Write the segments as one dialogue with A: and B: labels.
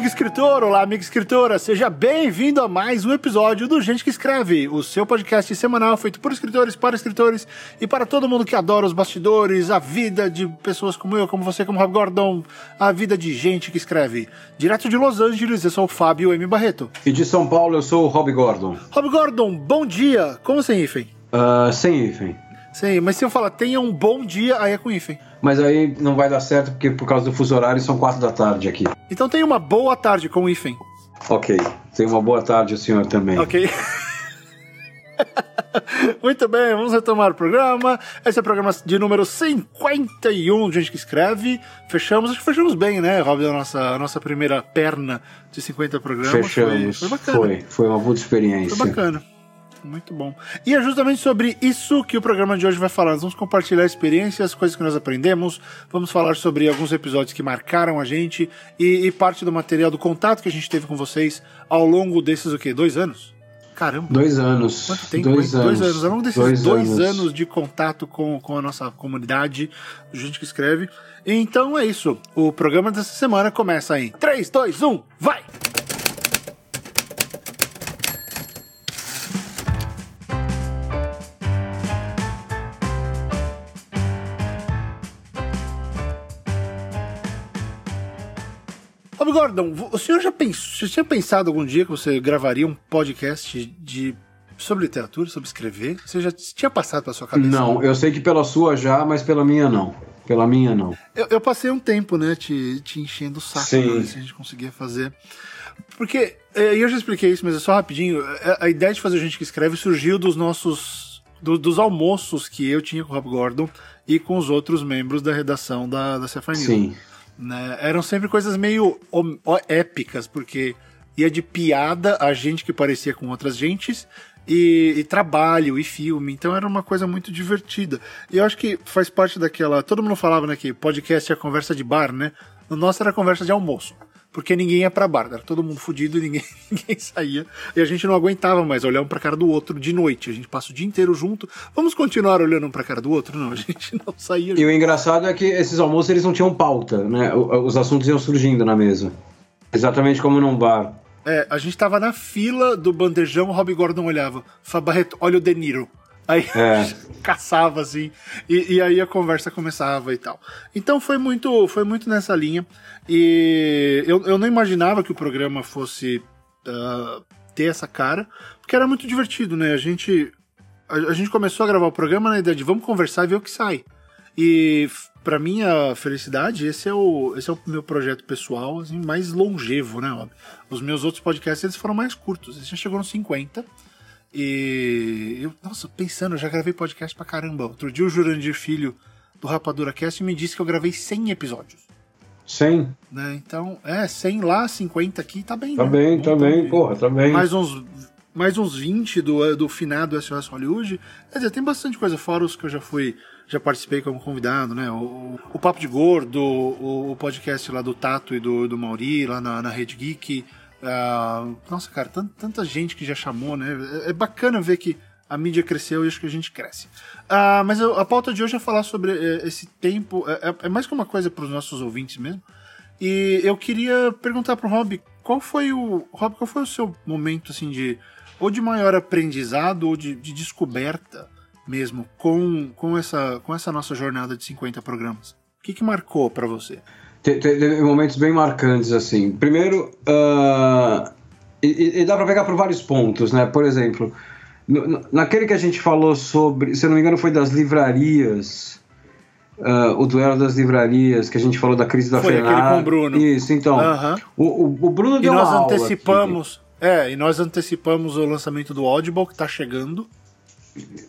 A: amigo escritor, olá, amiga escritora, seja bem-vindo a mais um episódio do Gente que Escreve, o seu podcast semanal feito por escritores, para escritores e para todo mundo que adora os bastidores, a vida de pessoas como eu, como você, como Rob Gordon, a vida de gente que escreve. Direto de Los Angeles, eu sou o Fábio M. Barreto.
B: E de São Paulo, eu sou o Rob Gordon.
A: Rob Gordon, bom dia! Como sem hífen?
B: Uh, sem hífen.
A: Sim, mas se eu falar tenha um bom dia, aí é com hífen.
B: Mas aí não vai dar certo porque por causa do fuso horário são quatro da tarde aqui.
A: Então tenha uma boa tarde com hífen.
B: Ok. Tenha uma boa tarde o senhor também.
A: Ok. Muito bem, vamos retomar o programa. Esse é o programa de número 51, gente que escreve. Fechamos, acho que fechamos bem, né, Rob, a nossa, a nossa primeira perna de 50 programas.
B: Fechamos. Foi, foi bacana. Foi, foi uma boa experiência.
A: Foi bacana. Muito bom. E é justamente sobre isso que o programa de hoje vai falar. Nós vamos compartilhar experiências, coisas que nós aprendemos, vamos falar sobre alguns episódios que marcaram a gente e, e parte do material do contato que a gente teve com vocês ao longo desses, o quê? Dois anos? Caramba.
B: Dois anos.
A: Quanto tempo?
B: Dois, anos.
A: dois anos. Ao longo desses dois, dois anos. anos. de contato com, com a nossa comunidade, gente que escreve. Então é isso. O programa dessa semana começa em 3, 2, 1, vai! Bob Gordon, o senhor já pensou, tinha pensado algum dia que você gravaria um podcast de sobre literatura, sobre escrever? Você já tinha passado pela sua cabeça?
B: Não, eu sei que pela sua já, mas pela minha não. Pela minha não.
A: Eu, eu passei um tempo, né, te, te enchendo o saco
B: Sim.
A: Né, se a gente conseguia fazer. Porque, é, e eu já expliquei isso, mas é só rapidinho. É, a, ideia de fazer gente que escreve surgiu dos nossos. Do, dos almoços que eu tinha com o Rob Gordon e com os outros membros da redação da, da
B: Sim.
A: Né? Eram sempre coisas meio épicas, porque ia de piada a gente que parecia com outras gentes e, e, trabalho e filme, então era uma coisa muito divertida. E eu acho que faz parte daquela. Todo mundo falava né, que podcast é conversa de bar, né? No nosso era conversa de almoço porque ninguém ia pra bar, era todo mundo fudido e ninguém, ninguém saía. E a gente não aguentava mais olhar um pra cara do outro de noite. A gente passa o dia inteiro junto. Vamos continuar olhando um pra cara do outro? Não, a gente não saía.
B: E o engraçado é que esses almoços eles não tinham pauta, né? Os assuntos iam surgindo na mesa. Exatamente como num bar.
A: É, a gente tava na fila do bandejão, o Rob Gordon olhava. Fabarreto, olha o De Niro. Aí é. caçava assim, e, e, aí a conversa começava e tal. Então foi muito, foi muito nessa linha. E eu, eu não imaginava que o programa fosse uh, ter essa cara, porque era muito divertido, né? A gente, a, a, gente começou a gravar o programa na ideia de vamos conversar e ver o que sai. E para minha felicidade, esse é o, esse é o meu projeto pessoal assim, mais longevo, né? Os meus outros podcasts eles foram mais curtos, eles já chegou nos 50. E eu, nossa, pensando, eu já gravei podcast pra caramba. Outro dia o Jurandir Filho do Rapadura Cast me disse que eu gravei 100 episódios.
B: 100?
A: Né? Então, é, 100 lá, 50 aqui, tá bem,
B: Tá
A: né?
B: bem, tá bem, porra, tá bem.
A: Mais uns, mais uns 20 do, do finado SOS Hollywood. Quer dizer, tem bastante coisa, fora os que eu já fui, já participei como convidado, né? O, o Papo de Gordo, o, o podcast lá do Tato e do, do Mauri, lá na, na Rede Geek. Uh, nossa, cara, tanta, tanta gente que já chamou, né? É, é, bacana ver que a mídia cresceu e acho que a gente cresce. Uh, mas eu, a pauta de hoje é falar sobre uh, esse tempo. É, é, é mais que uma coisa para os nossos ouvintes mesmo. E eu queria perguntar para o Rob qual foi o Rob, qual foi o seu momento assim de ou de maior aprendizado ou de, de descoberta mesmo com, com essa com essa nossa jornada de 50 programas. O que, que marcou para você?
B: Teve momentos bem marcantes, assim. Primeiro, uh, e, e, dá para pegar por vários pontos, né? Por exemplo, no, naquele que a gente falou sobre, se eu não me engano, foi das livrarias, uh, o duelo das livrarias, que a gente falou da crise da
A: foi
B: Fenar.
A: com o Bruno.
B: Isso, então. Uh -huh. o, o, Bruno
A: e
B: deu
A: nós
B: uma
A: antecipamos, É, e nós antecipamos o lançamento do Audible, que tá chegando.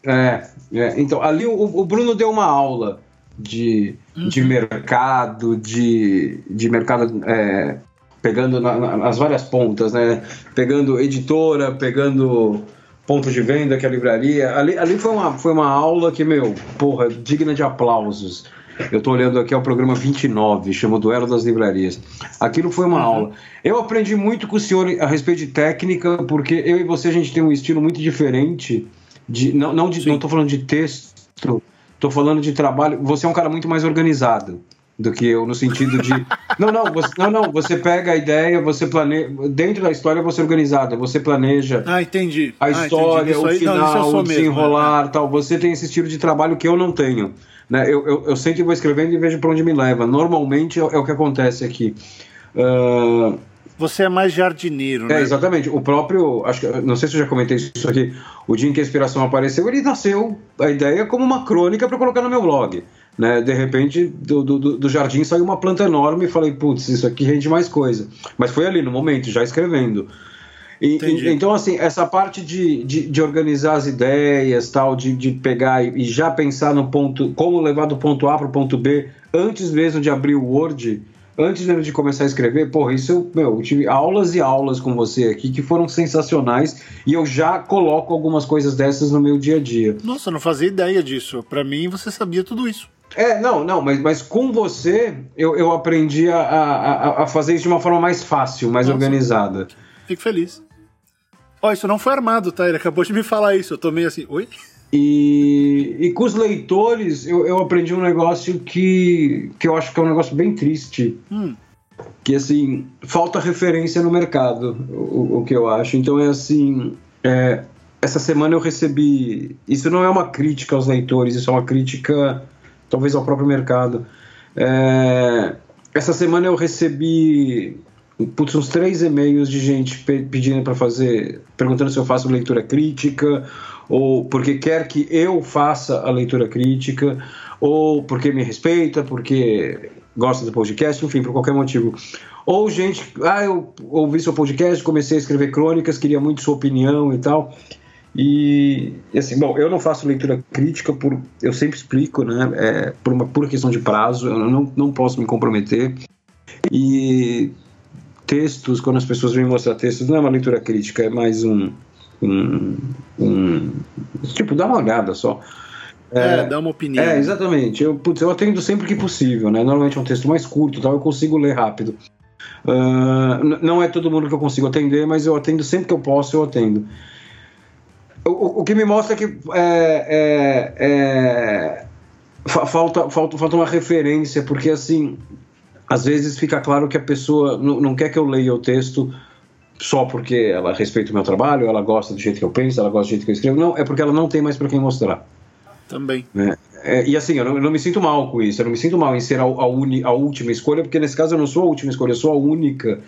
B: É, é então, ali o, o Bruno deu uma aula de, uhum. de mercado, de, de mercado é, pegando na, nas várias pontas, né? Pegando editora, pegando ponto de venda, que é a livraria. Ali, ali foi, uma, foi uma aula que, meu, porra, digna de aplausos. Eu estou olhando aqui ao programa 29, chama Duelo das Livrarias. Aquilo foi uma uhum. aula. Eu aprendi muito com o senhor a respeito de técnica, porque eu e você a gente tem um estilo muito diferente. De, não, não, de, não tô falando de texto, Tô falando de trabalho. Você é um cara muito mais organizado. do que eu, no sentido de. não, não, você, não, não, você pega a ideia, você planeja. Dentro da história você é organizada, você planeja.
A: Ah, entendi.
B: A história, o final, o desenrolar, mesmo, é. tal. Você tem esse estilo de trabalho que eu não tenho. Né? Eu, eu, eu sempre vou escrevendo e vejo para onde me leva. Normalmente é, é, o que acontece aqui. Uh,
A: você é mais jardineiro,
B: né? É, exatamente. O próprio, acho que, não sei se eu já comentei isso aqui, o dia em que a inspiração apareceu, ele nasceu a ideia como uma crônica para colocar no meu blog. Né? De repente, do, do, do jardim saiu uma planta enorme e falei, putz, isso aqui rende mais coisa. Mas foi ali, no momento, já escrevendo. E, então, assim, essa parte de, de, de, organizar as ideias, tal, de, de pegar e, e já pensar no ponto, como levar do ponto A para o ponto B, antes mesmo de abrir o Word, antes mesmo de começar a escrever, porra, isso eu, meu, eu tive aulas e aulas com você aqui que foram sensacionais e eu já coloco algumas coisas dessas no meu dia a dia.
A: Nossa, eu não fazia ideia disso. Para mim, você sabia tudo isso.
B: É, não, não, mas, mas com você eu, eu aprendi a, a, a fazer isso de uma forma mais fácil, mais Nossa, organizada.
A: Fico feliz. Ó, oh, isso não foi armado, tá? Ele acabou de me falar isso. Eu tô meio assim, oi?
B: E, e com os leitores, eu, eu aprendi um negócio que, que eu acho que é um negócio bem triste. Hum. Que, assim, falta referência no mercado, o, o que eu acho. Então, é assim, é, essa semana eu recebi... Isso não é uma crítica aos leitores, isso é uma crítica, talvez, ao próprio mercado. É, essa semana eu recebi putz, uns três e-mails de gente pedindo para fazer, perguntando se eu faço leitura crítica, ou porque quer que eu faça a leitura crítica, ou porque me respeita, porque gosta do podcast, enfim, por qualquer motivo. Ou gente, ah, eu ouvi seu podcast, comecei a escrever crônicas, queria muito sua opinião e tal. E assim, bom, eu não faço leitura crítica por, eu sempre explico, né, é, por uma pura questão de prazo, eu não, não posso me comprometer. E textos, quando as pessoas vêm mostrar textos, não é uma leitura crítica, é mais um, um, um tipo, dá uma olhada só.
A: É, é, dá uma opinião.
B: É, exatamente. Eu, putz, eu atendo sempre que possível, né? Normalmente é um texto mais curto, tal, eu consigo ler rápido. Uh, não é todo mundo que eu consigo atender, mas eu atendo sempre que eu posso, eu atendo. O, o que me mostra que é, é, é, falta, falta, falta uma referência, porque assim, às vezes fica claro que a pessoa não, não quer que eu leia o texto só porque ela respeita o meu trabalho, ela gosta do jeito que eu penso, ela gosta do jeito que eu escrevo. Não, é porque ela não tem mais para quem mostrar.
A: Também.
B: É, é, e assim, eu não, eu não, me sinto mal com isso, eu não me sinto mal em ser a, a, uni, a, última escolha, porque nesse caso eu não sou a última escolha, eu sou a única.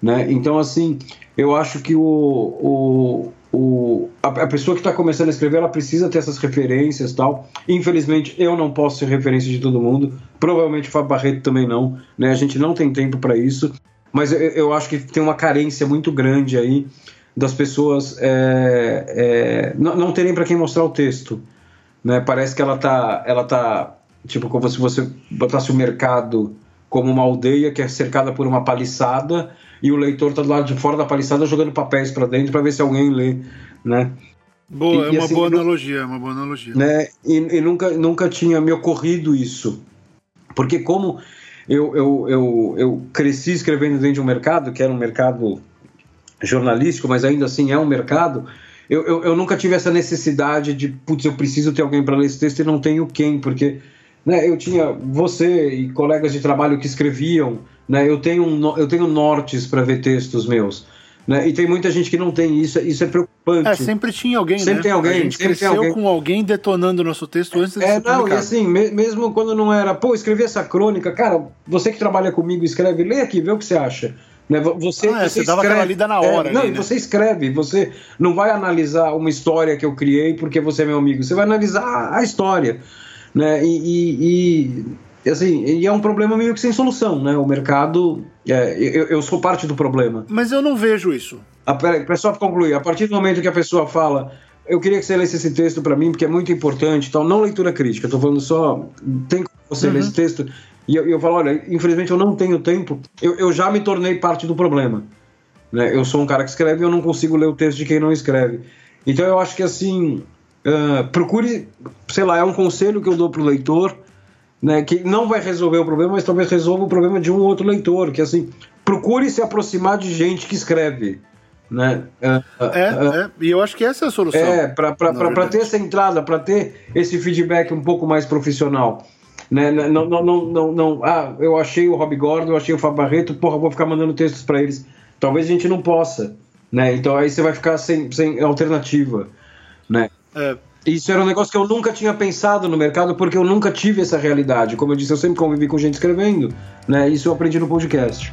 B: Né? Então, assim, eu acho que o, o, o, a, a pessoa que está começando a escrever, ela precisa ter essas referências tal. Infelizmente, eu não posso ser referência de todo mundo, provavelmente o Fábio Barreto também não, né? a gente não tem tempo para isso mas eu, eu, acho que tem uma carência muito grande aí das pessoas é, é, não, não, terem para quem mostrar o texto. Né? Parece que ela tá, ela tá tipo como se você botasse o mercado como uma aldeia que é cercada por uma paliçada e o leitor está do lado de fora da paliçada jogando papéis para dentro para ver se alguém lê, né?
A: Boa, e, é uma assim, boa analogia, é uma boa analogia.
B: Né? E, e, nunca, nunca tinha me ocorrido isso. Porque como eu, eu, eu, eu cresci escrevendo dentro de um mercado, que era um mercado jornalístico, mas ainda assim é um mercado. Eu, eu, eu nunca tive essa necessidade de, putz, eu preciso ter alguém para ler esse texto e não tenho quem, porque né, eu tinha você e colegas de trabalho que escreviam, né, eu, tenho, eu tenho nortes para ver textos meus. Né? E tem muita gente que não tem isso, isso é preocupante.
A: É, sempre tinha alguém,
B: sempre
A: né?
B: Tem alguém,
A: a gente
B: sempre
A: cresceu
B: alguém.
A: com alguém detonando o nosso texto antes de
B: É, não, publicado. e assim, me, mesmo quando não era, pô, escrevi essa crônica, cara, você que trabalha comigo, escreve, lê aqui, vê o que você acha. Né? Você,
A: ah, é, você, você dava aquela lida na hora.
B: É, não,
A: ali, né?
B: você escreve, você não vai analisar uma história que eu criei porque você é meu amigo, você vai analisar a história. Né? e, e, e assim, e é um problema meio que sem solução, né? O mercado, é, eu, eu, sou parte do problema.
A: Mas eu não vejo isso.
B: Ah, peraí, só para concluir, a partir do momento que a pessoa fala, eu queria que você lesse esse texto para mim porque é muito importante, então não leitura crítica, estou falando só, tem como você uhum. ler esse texto e eu, eu falo, olha, infelizmente eu não tenho tempo, eu, eu já me tornei parte do problema. Né? Eu sou um cara que escreve e eu não consigo ler o texto de quem não escreve. Então eu acho que assim, uh, procure, sei lá, é um conselho que eu dou para o leitor né, que não vai resolver o problema, mas talvez resolva o problema de um outro leitor, que assim, procure se aproximar de gente que escreve. Né?
A: É, é, é, e eu acho que essa é a solução.
B: É, para ter essa entrada, para ter esse feedback um pouco mais profissional. Né? Não, não, não, não, não, ah, eu achei o Rob Gordon, eu achei o Fábio Barreto, porra, vou ficar mandando textos para eles. Talvez a gente não possa. Né? Então aí você vai ficar sem, sem alternativa. Né? É. Isso era um negócio que eu nunca tinha pensado no mercado, porque eu nunca tive essa realidade. Como eu disse, eu sempre convivi com gente escrevendo. Né? Isso eu aprendi no podcast.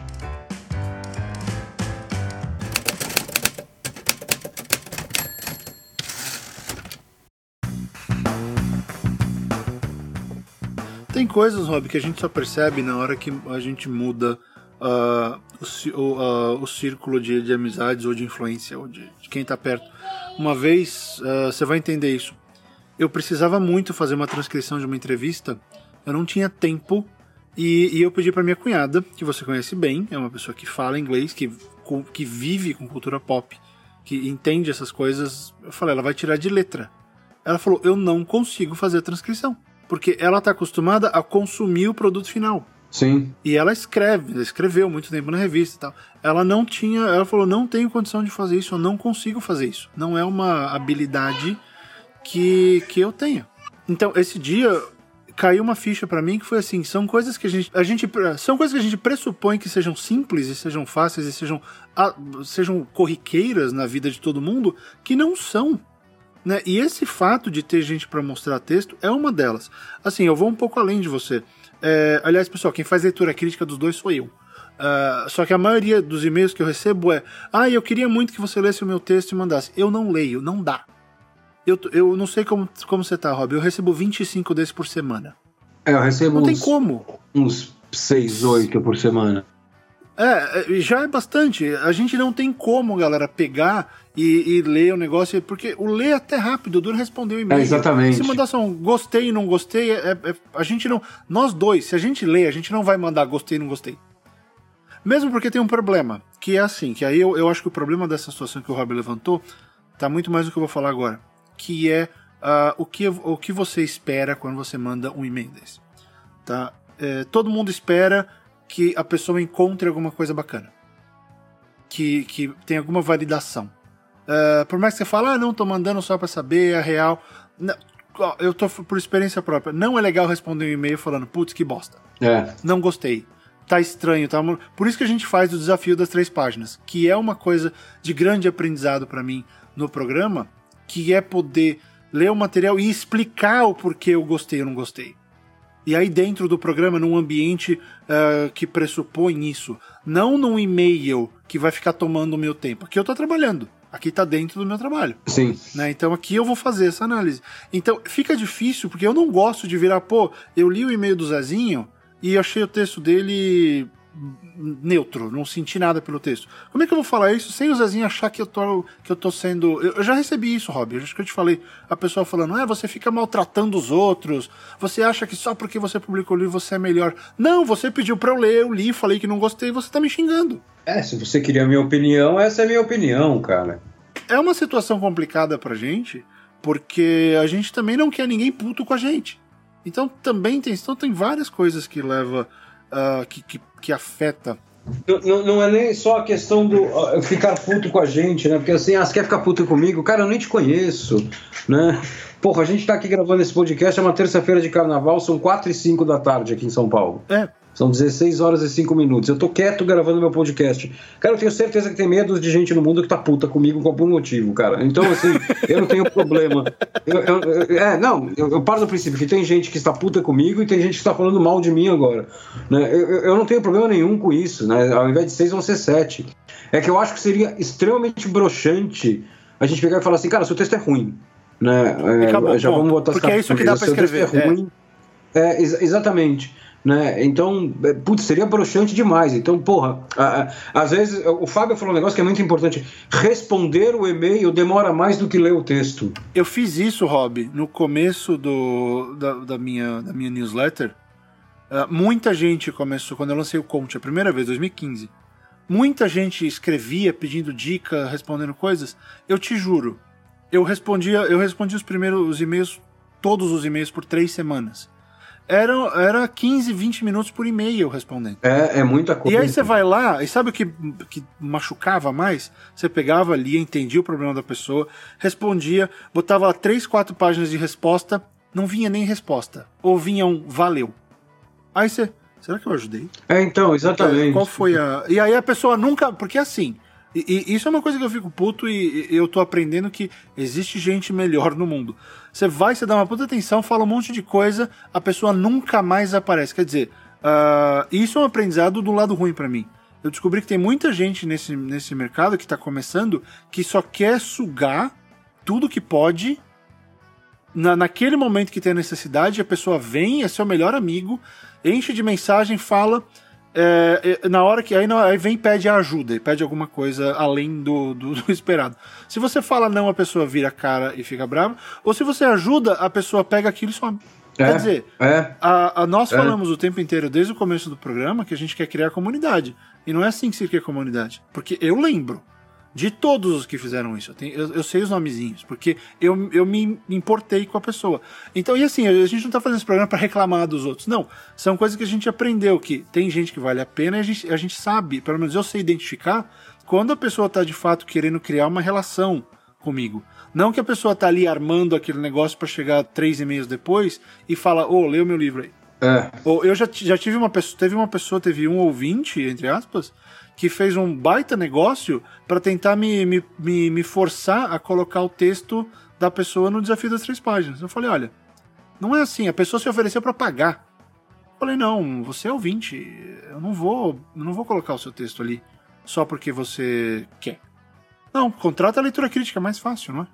A: Tem coisas, Rob, que a gente só percebe na hora que a gente muda uh, o, uh, o, círculo de, de, amizades ou de influência, ou de, de quem está perto. Uma vez, uh, você vai entender isso. Eu precisava muito fazer uma transcrição de uma entrevista, eu não tinha tempo, e, e eu pedi para minha cunhada, que você conhece bem, é uma pessoa que fala inglês, que, que vive com cultura pop, que entende essas coisas. Eu falei, ela vai tirar de letra. Ela falou, eu não consigo fazer a transcrição. Porque ela está acostumada a consumir o produto final.
B: Sim.
A: E ela escreve, escreveu muito tempo na revista e tal. Ela não tinha, ela falou, não tenho condição de fazer isso, eu não consigo fazer isso. Não é uma habilidade que, que eu tenho. Então, esse dia caiu uma ficha para mim que foi assim, são coisas que a gente, a gente são coisas que a gente pressupõe que sejam simples e sejam fáceis e sejam sejam corriqueiras na vida de todo mundo, que não são. Né? E esse fato de ter gente para mostrar texto é uma delas. Assim, eu vou um pouco além de você. É, aliás, pessoal, quem faz leitura crítica dos dois sou eu. Uh, só que a maioria dos e-mails que eu recebo é: Ah, eu queria muito que você lesse o meu texto e mandasse. Eu não leio, não dá. Eu, eu não sei como, como você tá, Rob. Eu recebo 25 desses por semana.
B: É, eu recebo
A: não
B: uns,
A: tem como.
B: Uns 6, 8 por semana.
A: É, é, já é bastante. A gente não tem como, galera, pegar e, e ler o negócio, porque o ler é até rápido, o Duro respondeu o e-mail.
B: É, exatamente.
A: Se mandar só um gostei e não gostei, é, é, a gente não. Nós dois, se a gente lê, a gente não vai mandar gostei e não gostei. Mesmo porque tem um problema, que é assim, que aí eu, eu acho que o problema dessa situação que o Rob levantou tá muito mais do que eu vou falar agora. Que é uh, o, que, o que você espera quando você manda um e-mail desse. Tá? É, todo mundo espera que a pessoa encontre alguma coisa bacana. Que, que tem alguma validação. Uh, por mais que você fale, ah, não, tô mandando só pra saber, é real. Não, eu tô por experiência própria. Não é legal responder um e-mail falando, putz, que bosta.
B: É.
A: Não gostei. Tá estranho, tá? Por isso que a gente faz o desafio das três páginas, que é uma coisa de grande aprendizado para mim no programa, que é poder ler o material e explicar o porquê eu gostei ou não gostei. E aí dentro do programa, num ambiente uh, que pressupõe isso. Não num e-mail que vai ficar tomando o meu tempo. Aqui eu tô trabalhando. Aqui tá dentro do meu trabalho.
B: Sim.
A: Né? Então aqui eu vou fazer essa análise. Então fica difícil, porque eu não gosto de virar, pô, eu li o e-mail do Zezinho e achei o texto dele neutro, não senti nada pelo texto. Como é que eu vou falar isso sem o Zezinho achar que eu tô, que eu tô sendo. Eu, já recebi isso, Rob. Acho que eu te falei. A pessoa falando, é, você fica maltratando os outros. Você acha que só porque você publicou o livro você é melhor. Não, você pediu pra eu ler, eu li, falei que não gostei, você tá me xingando.
B: É, se você queria a minha opinião, essa é a minha opinião, cara.
A: É uma situação complicada pra gente, porque a gente também não quer ninguém puto com a gente. Então também tem, então tem várias coisas que leva uh, que, que, que, afeta.
B: Não, não, é nem só a questão do uh, ficar puto com a gente, né? Porque assim, ah, você quer ficar puto comigo? Cara, eu nem te conheço, né? Porra, a gente tá aqui gravando esse podcast, é uma terça-feira de carnaval, são 4 e 5 da tarde aqui em São Paulo.
A: É,
B: são 16 horas e 5 minutos. Eu tô quieto gravando meu podcast. Cara, eu tenho certeza que tem medo de gente no mundo que tá puta comigo por algum motivo, cara. Então, assim, eu não tenho problema. Eu, eu, é, não, eu, eu, paro do princípio que tem gente que está puta comigo e tem gente que está falando mal de mim agora. Né? Eu, eu não tenho problema nenhum com isso, né? Ao invés de 6 vão ser 7. É que eu acho que seria extremamente broxante a gente pegar e falar assim, cara, seu texto é ruim. Né?
A: É, já vamos botar Porque é isso que dá pra escrever.
B: É ruim. É. é ex exatamente. Né? Então, é, putz, seria broxante demais. Então, porra, a, a, às vezes o Fábio falou um negócio que é muito importante. Responder o e-mail demora mais do que ler o texto.
A: Eu fiz isso, Rob, no começo do, da, da minha, da minha newsletter. Uh, muita gente começou, quando eu lancei o Conte a primeira vez, 2015. Muita gente escrevia pedindo dica, respondendo coisas. Eu te juro, eu respondia, eu respondi os primeiros e-mails, todos os e-mails por três semanas era, era 15, 20 minutos por e-mail respondendo.
B: É, é muita coisa.
A: E aí você vai lá, e sabe o que, que machucava mais? Você pegava ali, entendia o problema da pessoa, respondia, botava lá 3, 4 páginas de resposta, não vinha nem resposta. Ou vinha um valeu. Aí você, será que eu ajudei?
B: É, então, exatamente.
A: Qual foi a. E aí a pessoa nunca. Porque assim. E, e, isso é uma coisa que eu fico puto e, e eu tô aprendendo que existe gente melhor no mundo. Você vai, você dá uma puta atenção, fala um monte de coisa, a pessoa nunca mais aparece. Quer dizer, uh, isso é um aprendizado do lado ruim para mim. Eu descobri que tem muita gente nesse, nesse mercado que tá começando que só quer sugar tudo que pode. Na, naquele momento que tem a necessidade, a pessoa vem, é seu melhor amigo, enche de mensagem, fala. É, é, na hora que. Aí, aí vem e pede ajuda, pede alguma coisa além do, do, do, esperado. Se você fala não, a pessoa vira a cara e fica brava. Ou se você ajuda, a pessoa pega aquilo e some. É, Quer dizer,
B: é,
A: a, a nós é. falamos o tempo inteiro, desde o começo do programa, que a gente quer criar comunidade. E não é assim que se cria comunidade. Porque eu lembro de todos os que fizeram isso. Eu, tenho, eu, eu, sei os nomezinhos, porque eu, eu me importei com a pessoa. Então, e assim, a gente não tá fazendo esse programa para reclamar dos outros. Não. São coisas que a gente aprendeu, que tem gente que vale a pena e a gente, a gente sabe, pelo menos eu sei identificar, quando a pessoa tá de fato querendo criar uma relação comigo. Não que a pessoa tá ali armando aquele negócio para chegar três e meses depois e fala, ô, oh, o meu livro aí.
B: É.
A: Ou eu já, já tive uma pessoa, teve uma pessoa, teve um ouvinte, entre aspas, que fez um baita negócio para tentar me, me, me, me, forçar a colocar o texto da pessoa no desafio das três páginas. Eu falei, olha, não é assim, a pessoa se ofereceu para pagar. Eu falei, não, você é ouvinte, eu não vou, eu não vou colocar o seu texto ali só porque você quer. Não, contrata a leitura crítica, é mais fácil, não é?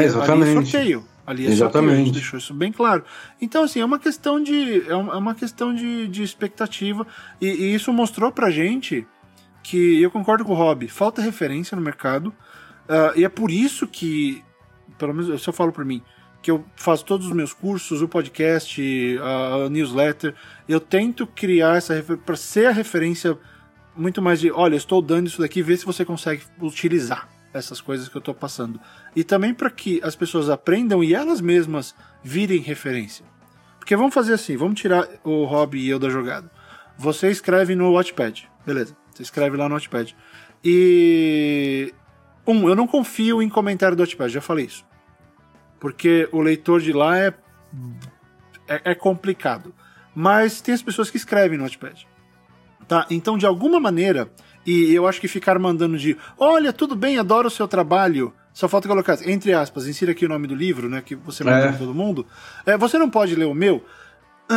B: É, exatamente.
A: Ali é sorteio. Ali é exatamente. sorteio, gente deixou isso bem claro. Então, assim, é uma questão de. É uma questão de, de expectativa. E, e isso mostrou pra gente que eu concordo com o Rob, falta referência no mercado, uh, e é por isso que, pelo menos se eu falo por mim, que eu faço todos os meus cursos, o podcast, a, a newsletter, eu tento criar essa para ser a referência muito mais de, olha, estou dando isso daqui, vê se você consegue utilizar essas coisas que eu estou passando. E também para que as pessoas aprendam e elas mesmas virem referência. Porque vamos fazer assim, vamos tirar o Rob e eu da jogada. Você escreve no Watchpad, beleza. Você escreve lá no Notepad. E. Um, eu não confio em comentário do Notepad, já falei isso. Porque o leitor de lá é, é, é complicado. Mas tem as pessoas que escrevem no Notepad. Tá? Então, de alguma maneira, e eu acho que ficar mandando de olha, tudo bem, adoro o seu trabalho. Só falta colocar, entre aspas, insira aqui o nome do livro, né? Que você manda é. pra todo mundo. É, você não pode ler o meu.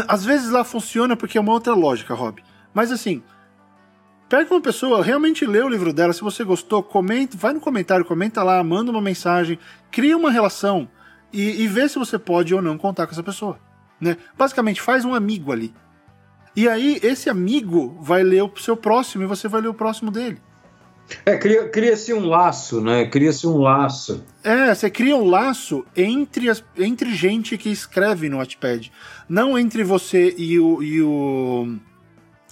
A: Às vezes lá funciona porque é uma outra lógica, Rob. Mas assim, Pega uma pessoa, realmente lê o livro dela, se você gostou, comenta, vai no comentário, comenta lá, manda uma mensagem, cria uma relação e, e vê se você pode ou não contar com essa pessoa. Né? Basicamente, faz um amigo ali. E aí, esse amigo vai ler o seu próximo e você vai ler o próximo dele.
B: É, cria-se cria um laço, né? Cria-se um laço.
A: É, você cria um laço entre, as, entre gente que escreve no Wattpad. Não entre você e o, e o,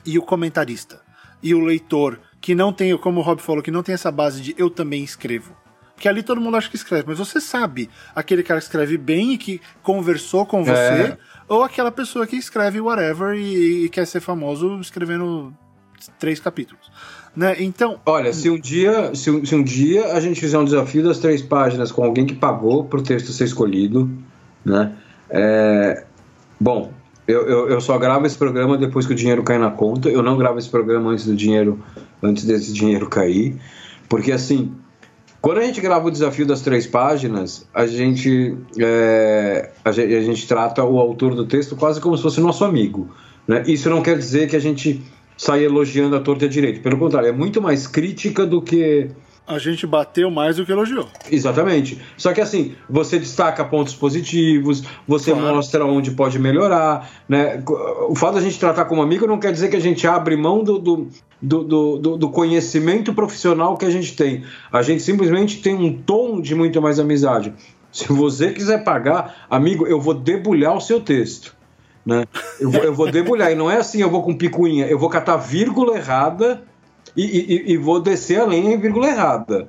A: e o comentarista e o leitor que não tem, como o Rob falou, que não tem essa base de eu também escrevo. Porque ali todo mundo acha que escreve, mas você sabe aquele cara que escreve bem e que conversou com você, é. ou aquela pessoa que escreve whatever e, e quer ser famoso escrevendo três capítulos. Né? Então.
B: Olha, se um dia, se um, se um dia a gente fizer um desafio das três páginas com alguém que pagou para o texto ser escolhido, né? É, bom, eu, eu, eu, só gravo esse programa depois que o dinheiro cai na conta. Eu não gravo esse programa antes do dinheiro, antes desse dinheiro cair, porque assim, quando a gente grava o desafio das três páginas, a gente, é, a gente, a gente trata o autor do texto quase como se fosse nosso amigo. Né? Isso não quer dizer que a gente sai elogiando a torta e a direito. Pelo contrário, é muito mais crítica do que
A: a gente bateu mais do que elogiou.
B: Exatamente. Só que assim, você destaca pontos positivos, você claro. mostra onde pode melhorar. Né? O fato da gente tratar como amigo não quer dizer que a gente abre mão do, do, do, do, do conhecimento profissional que a gente tem. A gente simplesmente tem um tom de muito mais amizade. Se você quiser pagar, amigo, eu vou debulhar o seu texto. Né? Eu, vou, eu vou debulhar. E não é assim, eu vou com picuinha, eu vou catar vírgula errada e, e, e vou descer a linha em vírgula errada.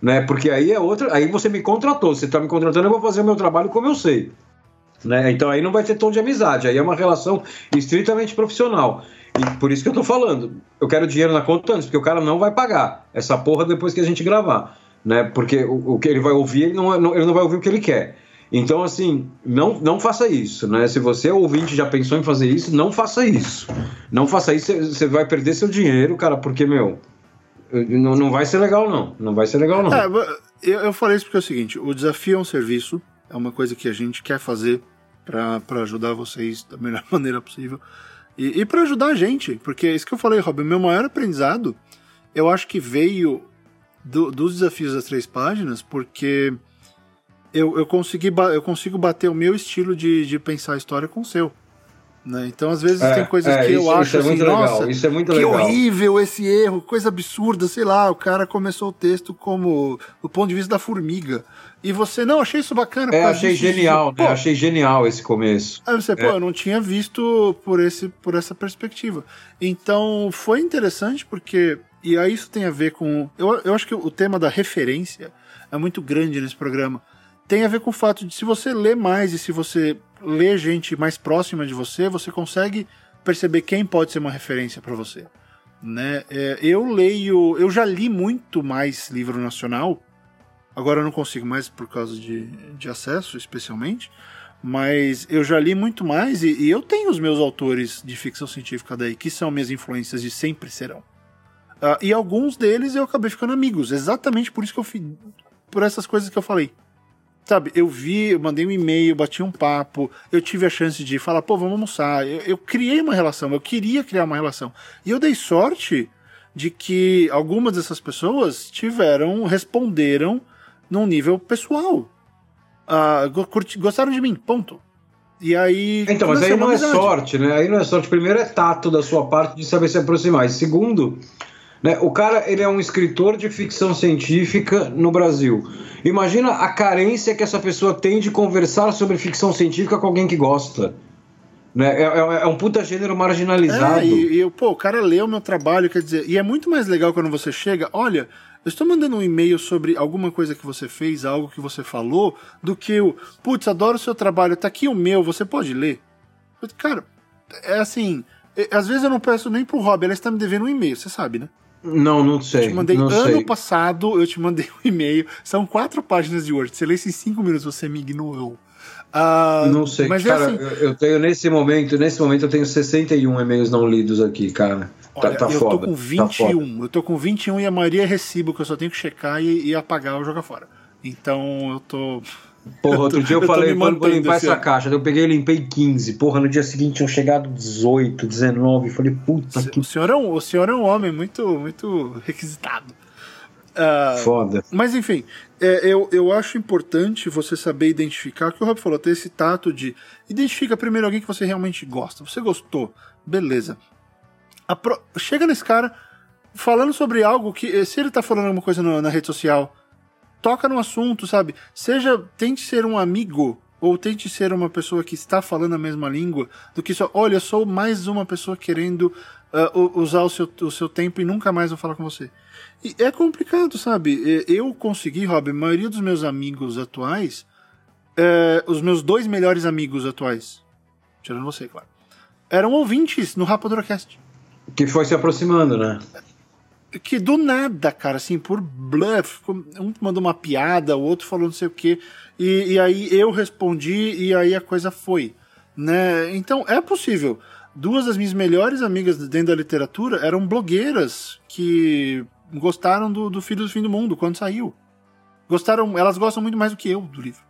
B: Né? Porque aí é outra. Aí você me contratou. Você está me contratando, eu vou fazer o meu trabalho como eu sei. Né? Então aí não vai ter tom de amizade, aí é uma relação estritamente profissional. E por isso que eu estou falando. Eu quero dinheiro na conta antes, porque o cara não vai pagar essa porra depois que a gente gravar. Né? Porque o, o que ele vai ouvir, ele não, ele não vai ouvir o que ele quer. Então, assim, não, não faça isso, né? Se você ouvinte já pensou em fazer isso, não faça isso. Não faça isso, você vai perder seu dinheiro, cara, porque, meu, não, não vai ser legal, não. Não vai ser legal, não.
A: É, eu, eu falei isso porque é o seguinte: o desafio é um serviço, é uma coisa que a gente quer fazer para ajudar vocês da melhor maneira possível. E, e para ajudar a gente, porque é isso que eu falei, Rob, meu maior aprendizado, eu acho que veio do, dos desafios das três páginas, porque eu, eu, consegui, eu consigo bater o meu estilo de, de pensar a história com o seu. Né? Então, às vezes, é, tem coisas é, que eu acho
B: isso
A: é
B: assim,
A: nossa,
B: isso é muito
A: que
B: legal.
A: horrível esse erro, coisa absurda, sei lá, o cara começou o texto como do ponto de vista da formiga. E você, não, achei isso bacana.
B: É, achei genial, né? achei genial esse começo.
A: Aí você, pô, é. eu não tinha visto por, esse, por essa perspectiva. Então, foi interessante porque, e aí isso tem a ver com, eu, eu acho que o tema da referência é muito grande nesse programa. Tem a ver com o fato de se você lê mais e se você lê gente mais próxima de você, você consegue perceber quem pode ser uma referência para você. Né? É, eu leio, eu já li muito mais livro nacional, agora eu não consigo mais por causa de, de acesso, especialmente, mas eu já li muito mais e, e, eu tenho os meus autores de ficção científica daí, que são minhas influências e sempre serão. Uh, e alguns deles eu acabei ficando amigos, exatamente por isso que eu fiz, por essas coisas que eu falei. Sabe, eu vi, eu mandei um e-mail, bati um papo, eu tive a chance de falar, pô, vamos almoçar. Eu, eu criei uma relação, eu queria criar uma relação. E eu dei sorte de que algumas dessas pessoas tiveram, responderam num nível pessoal. Uh, curti, gostaram de mim, ponto. E aí.
B: Então, mas aí não é sorte, né? Aí não é sorte. Primeiro é tato da sua parte de saber se aproximar. E segundo, né, o cara ele é um escritor de ficção científica no Brasil. Imagina a carência que essa pessoa tem de conversar sobre ficção científica com alguém que gosta. Né? É, é, é um puta gênero marginalizado. É,
A: e, e, pô, o cara lê o meu trabalho, quer dizer, e é muito mais legal quando você chega, olha, eu estou mandando um e-mail sobre alguma coisa que você fez, algo que você falou, do que o, putz, adoro o seu trabalho, tá aqui o meu, você pode ler? Cara, é assim, é, às vezes eu não peço nem pro Rob, ela está me devendo um e-mail, você sabe, né?
B: Não, não sei.
A: Eu te mandei
B: ano
A: sei. passado, eu te mandei um e-mail. São quatro páginas de Word. Você lê em cinco minutos, você me ignorou.
B: Uh, não sei, mas é cara, é assim, eu tenho nesse momento, nesse momento eu tenho 61 e-mails não lidos aqui, cara. Tá, Olha, tá, tá
A: eu
B: foda,
A: tô com 21. Tá eu tô com 21 e a maioria é recibo que eu só tenho que checar e, e apagar ou jogar fora. Então eu tô
B: Porra, outro dia eu, eu falei, vou limpar essa ano. caixa. Eu peguei e limpei 15. Porra, no dia seguinte tinham chegado 18, 19. Falei, puta
A: que. O senhor é um, o senhor é um homem muito, muito requisitado.
B: Uh, Foda.
A: Mas enfim, é, eu, eu acho importante você saber identificar, o que o Rob falou, ter esse tato de. Identifica primeiro alguém que você realmente gosta. Você gostou, beleza. Pro, chega nesse cara falando sobre algo que. Se ele tá falando alguma coisa no, na rede social toca no assunto, sabe? Seja, tente ser um amigo ou tente ser uma pessoa que está falando a mesma língua do que só, olha, sou mais uma pessoa querendo uh, usar o seu, o seu tempo e nunca mais vou falar com você. E é complicado, sabe? Eu consegui, Rob, a maioria dos meus amigos atuais, uh, os meus dois melhores amigos atuais, tirando você, claro, eram ouvintes no Rapaduracast.
B: Que foi se aproximando, né?
A: Que do nada, cara, assim, por bluff, um mandou uma piada, o outro falou não sei o que, e, e aí eu respondi e aí a coisa foi, né? Então é possível. Duas das minhas melhores amigas dentro da literatura eram blogueiras que gostaram do, do Filho do Fim do Mundo quando saiu. Gostaram, elas gostam muito mais do que eu do livro.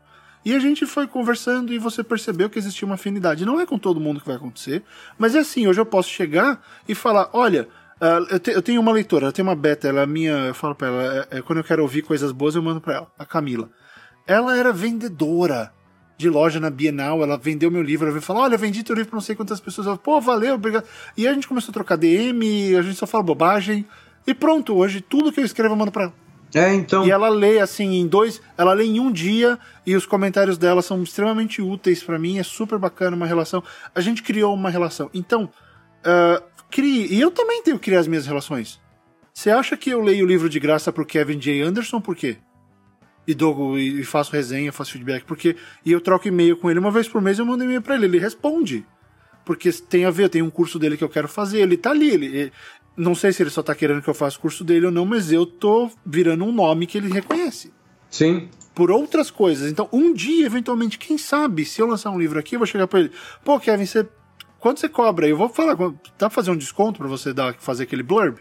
A: E a gente foi conversando e você percebeu que existia uma afinidade. Não é com todo mundo que vai acontecer, mas é assim, hoje eu posso chegar e falar, olha, Uh, eu, te, eu, tenho uma leitora, eu tenho uma beta, ela é minha, eu falo pra ela, é, é, quando eu quero ouvir coisas boas, eu mando pra ela, a Camila. Ela era vendedora de loja na Bienal, ela vendeu meu livro, ela veio falar, olha, vendi teu livro pra não sei quantas pessoas. Eu, Pô, valeu, obrigado. E a gente começou a trocar DM, a gente só fala bobagem, e pronto, hoje tudo que eu escrevo eu mando pra ela.
B: É, então.
A: E ela lê assim em dois, ela lê em um dia e os comentários dela são extremamente úteis para mim, é super bacana uma relação. A gente criou uma relação. Então, uh, Crie. E eu também tenho que criar as minhas relações. Você acha que eu leio o livro de graça pro Kevin J. Anderson? Por quê? E, dou, e faço resenha, faço feedback, porque. E eu troco e-mail com ele uma vez por mês eu mando e-mail pra ele. Ele responde. Porque tem a ver, tem um curso dele que eu quero fazer, ele tá ali. Ele, não sei se ele só tá querendo que eu faça o curso dele ou não, mas eu tô virando um nome que ele reconhece.
B: Sim.
A: por outras coisas. Então, um dia, eventualmente, quem sabe, se eu lançar um livro aqui, eu vou chegar para ele, pô, Kevin, você quanto você cobra? Eu vou falar, dá pra fazer um desconto para você dar, fazer aquele blurb?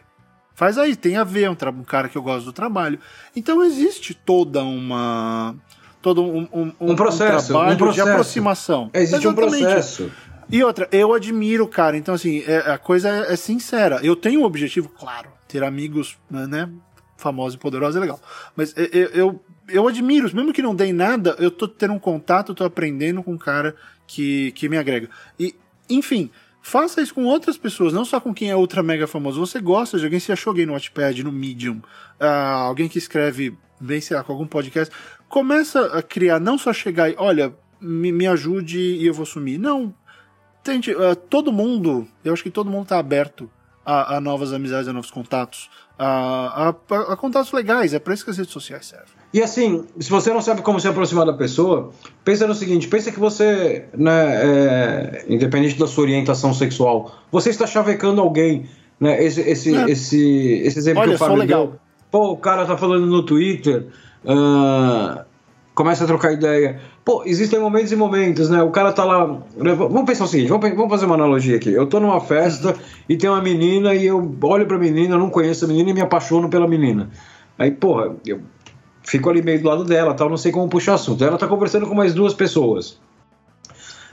A: Faz aí, tem a ver, um, um, cara que eu gosto do trabalho. Então existe toda uma. todo um, um,
B: um processo, um trabalho processo.
A: de aproximação.
B: Existe Exatamente. um processo.
A: E outra, eu admiro, cara. Então, assim, é, a coisa é, é, sincera. Eu tenho um objetivo, claro, ter amigos, né, né famosos e poderosos é legal. Mas eu, eu, eu admiro, mesmo que não dê nada, eu tô tendo um contato, tô aprendendo com um cara que, que me agrega. E, enfim, faça isso com outras pessoas, não só com quem é ultra mega famoso. Você gosta de alguém, se achou alguém no Watchpad, no Medium, uh, alguém que escreve, bem sei lá, com algum podcast, começa a criar, não só chegar e, olha, me, me ajude e eu vou sumir. Não. Tente, uh, todo mundo, eu acho que todo mundo tá aberto a, a novas amizades, a novos contatos a, a, a contatos legais. É para isso que as redes sociais servem.
B: E assim, se você não sabe como se aproximar da pessoa, pensa no seguinte: pensa que você, né, é, independente da sua orientação sexual, você está chavecando alguém. Né? Esse, esse, é. esse, esse exemplo
A: Olha,
B: que o Fábio
A: legal.
B: deu. Pô, o cara tá falando no Twitter. Uh, começa a trocar ideia. Pô, existem momentos e momentos, né? O cara tá lá. Né? Vamos pensar o seguinte: vamos, vamos fazer uma analogia aqui. Eu tô numa festa e tem uma menina e eu olho pra menina, eu não conheço a menina e me apaixono pela menina. Aí, porra, eu fico ali meio do lado dela, tal, não sei como puxar assunto. Ela tá conversando com mais duas pessoas.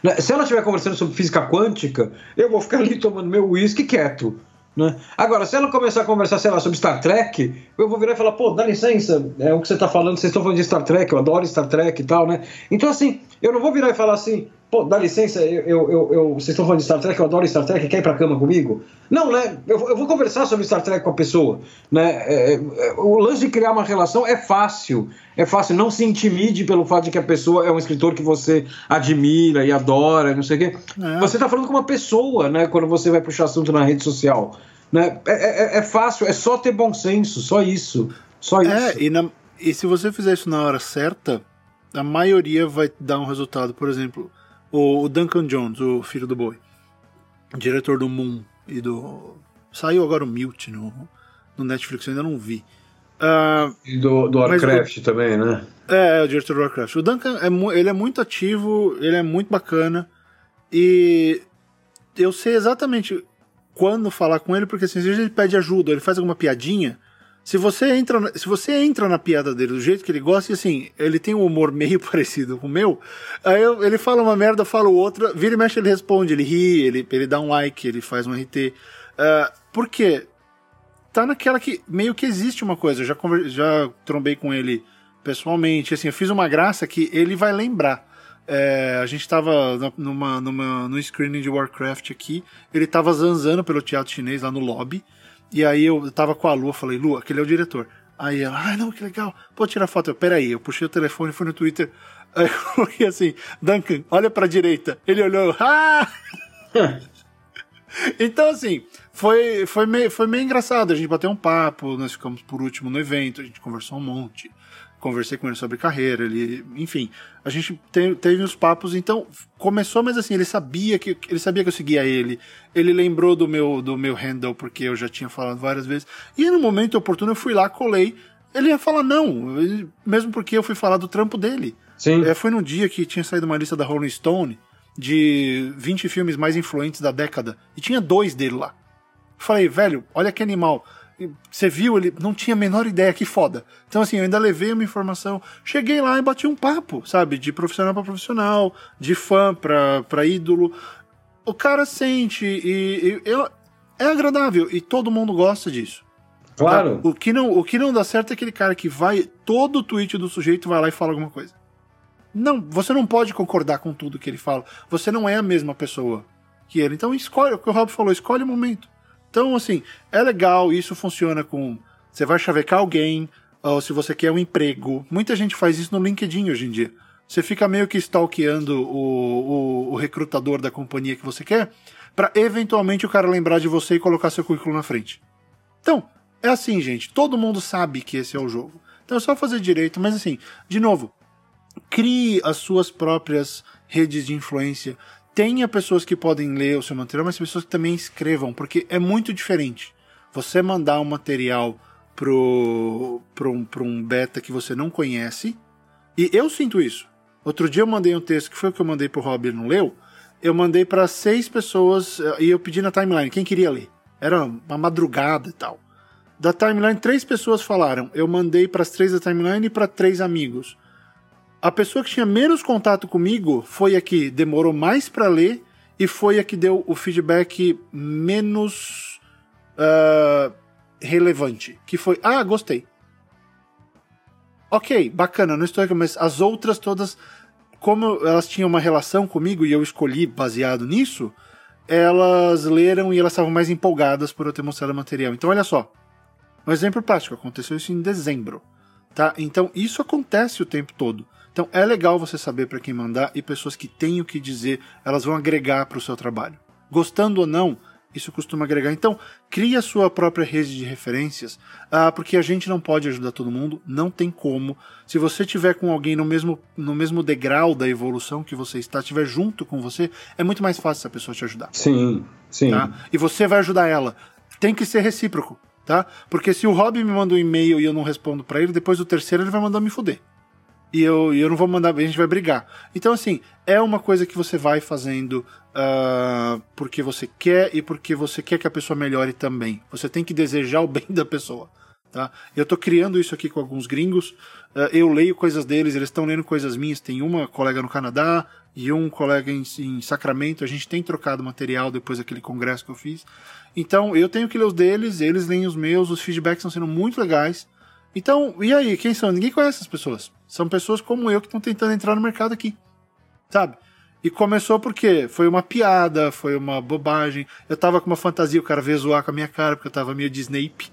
B: Né? Se ela estiver conversando sobre física quântica, eu vou ficar ali tomando meu uísque quieto. Né? Agora, se ela começar a conversar, sei lá, sobre Star Trek, eu vou virar e falar, pô, dá licença, é o que você está falando, vocês estão falando de Star Trek, eu adoro Star Trek e tal, né? Então, assim, eu não vou virar e falar assim, pô, dá licença, eu, eu, eu, vocês estão falando de Star Trek, eu adoro Star Trek, quer ir pra cama comigo? Não, né? Eu, eu vou conversar sobre Star Trek com a pessoa, né? É, é, o lance de criar uma relação é fácil, é fácil, não se intimide pelo fato de que a pessoa é um escritor que você admira e adora, não sei o quê. É. Você está falando com uma pessoa, né, quando você vai puxar assunto na rede social. Né? É, é, é, fácil, é só ter bom senso, só isso. Só é,
A: isso. E, na, e se você fizer isso na hora certa, a maioria vai dar um resultado. Por exemplo, o, o Duncan Jones, o filho do boi, diretor do Moon e do. Saiu agora o Mute no, no Netflix, eu ainda não vi.
B: Uh, e do, do Warcraft também, né?
A: É, é, o diretor do Warcraft. O Duncan é, ele é muito ativo, ele é muito bacana. E eu sei exatamente quando falar com ele, porque assim, às vezes ele pede ajuda, ele faz alguma piadinha. Se você entra, se você entra na piada dele do jeito que ele gosta, e assim, ele tem um humor meio parecido com o meu, aí eu, ele fala uma merda, fala outra, vira e mexe, ele responde, ele ri, ele, ele dá um like, ele faz um RT. Uh, ah, por quê? Tá naquela que meio que existe uma coisa, eu já, já trombei com ele pessoalmente, assim, eu fiz uma graça que ele vai lembrar. É, a gente estava numa, numa, no screening de Warcraft aqui, ele estava zanzando pelo teatro chinês lá no lobby, e aí eu tava com a Lua, falei, Lua, aquele é o diretor. Aí ela, ai ah, não, que legal, pode tirar foto. Eu, peraí, eu puxei o telefone, fui no Twitter, aí eu coloquei assim, Duncan, olha pra direita. Ele olhou, ah! então assim, foi, foi, meio, foi meio engraçado, a gente bateu um papo, nós ficamos por último no evento, a gente conversou um monte conversei com ele sobre carreira, ele, enfim, a gente te, teve uns papos, então começou, mas assim, ele sabia que ele sabia que eu seguia ele, ele lembrou do meu do meu handle porque eu já tinha falado várias vezes. E no momento oportuno eu fui lá, colei, ele ia falar não, ele, mesmo porque eu fui falar do trampo dele.
B: Sim.
A: É, foi num dia que tinha saído uma lista da Rolling Stone de 20 filmes mais influentes da década e tinha dois dele lá. Falei, velho, olha que animal você viu, ele não tinha a menor ideia, que foda. Então, assim, eu ainda levei uma informação, cheguei lá e bati um papo, sabe? De profissional para profissional, de fã pra, pra ídolo. O cara sente e, e, e é agradável e todo mundo gosta disso.
B: Claro.
A: Tá? O, que não, o que não dá certo é aquele cara que vai, todo o tweet do sujeito vai lá e fala alguma coisa. Não, você não pode concordar com tudo que ele fala. Você não é a mesma pessoa que ele. Então escolhe, o que o Rob falou, escolhe o momento. Então, assim, é legal, isso funciona com. Você vai chavecar alguém, ou se você quer um emprego. Muita gente faz isso no LinkedIn hoje em dia. Você fica meio que stalkeando o, o, o recrutador da companhia que você quer, para eventualmente o cara lembrar de você e colocar seu currículo na frente. Então, é assim, gente. Todo mundo sabe que esse é o jogo. Então é só fazer direito, mas assim, de novo, crie as suas próprias redes de influência tenha pessoas que podem ler o seu material, mas pessoas que também escrevam, porque é muito diferente. Você mandar um material pro, pro, pro um beta que você não conhece E eu sinto isso. Outro dia eu mandei um texto que foi o que eu mandei pro Rob, ele não leu. Eu mandei para seis pessoas eh, e eu pedi na timeline quem queria ler. Era uma madrugada e tal. Da timeline, três pessoas falaram. Eu mandei para as três da timeline e para três amigos. A pessoa que tinha menos contato comigo foi a que demorou mais para ler e foi a que deu o feedback menos uh, relevante. Que foi, ah, gostei. Ok, bacana, não estou aqui, mas as outras todas, como elas tinham uma relação comigo e eu escolhi baseado nisso, elas leram e elas estavam mais empolgadas por eu ter mostrado o material. Então, olha só. Um exemplo prático, aconteceu isso em dezembro. Tá? Então, isso acontece o tempo todo. Então, é legal você saber para quem mandar e pessoas que têm o que dizer, elas vão agregar para o seu trabalho. Gostando ou não, isso costuma agregar. Então, crie a sua própria rede de referências, ah, porque a gente não pode ajudar todo mundo, não tem como. Se você tiver com alguém no mesmo, no mesmo degrau da evolução que você está, estiver junto com você, é muito mais fácil essa pessoa te ajudar.
B: Sim, sim.
A: Tá? E você vai ajudar ela. Tem que ser recíproco, tá? Porque se o Rob me manda um e-mail e eu não respondo para ele, depois do terceiro ele vai mandar me fuder e eu, eu não vou mandar, a gente vai brigar. Então, assim, é uma coisa que você vai fazendo uh, porque você quer e porque você quer que a pessoa melhore também. Você tem que desejar o bem da pessoa. Tá? Eu estou criando isso aqui com alguns gringos. Uh, eu leio coisas deles, eles estão lendo coisas minhas. Tem uma colega no Canadá e um colega em, em, Sacramento. A gente tem trocado material depois daquele congresso que eu fiz. Então eu tenho que ler os deles, eles leem os meus. Os feedbacks estão sendo muito legais. Então, e aí, quem são? Ninguém conhece essas pessoas. São pessoas como eu que estão tentando entrar no mercado aqui. Sabe? E começou porque foi uma piada, foi uma bobagem. Eu tava com uma fantasia, o cara veio zoar com a minha cara, porque eu tava meio de Snape.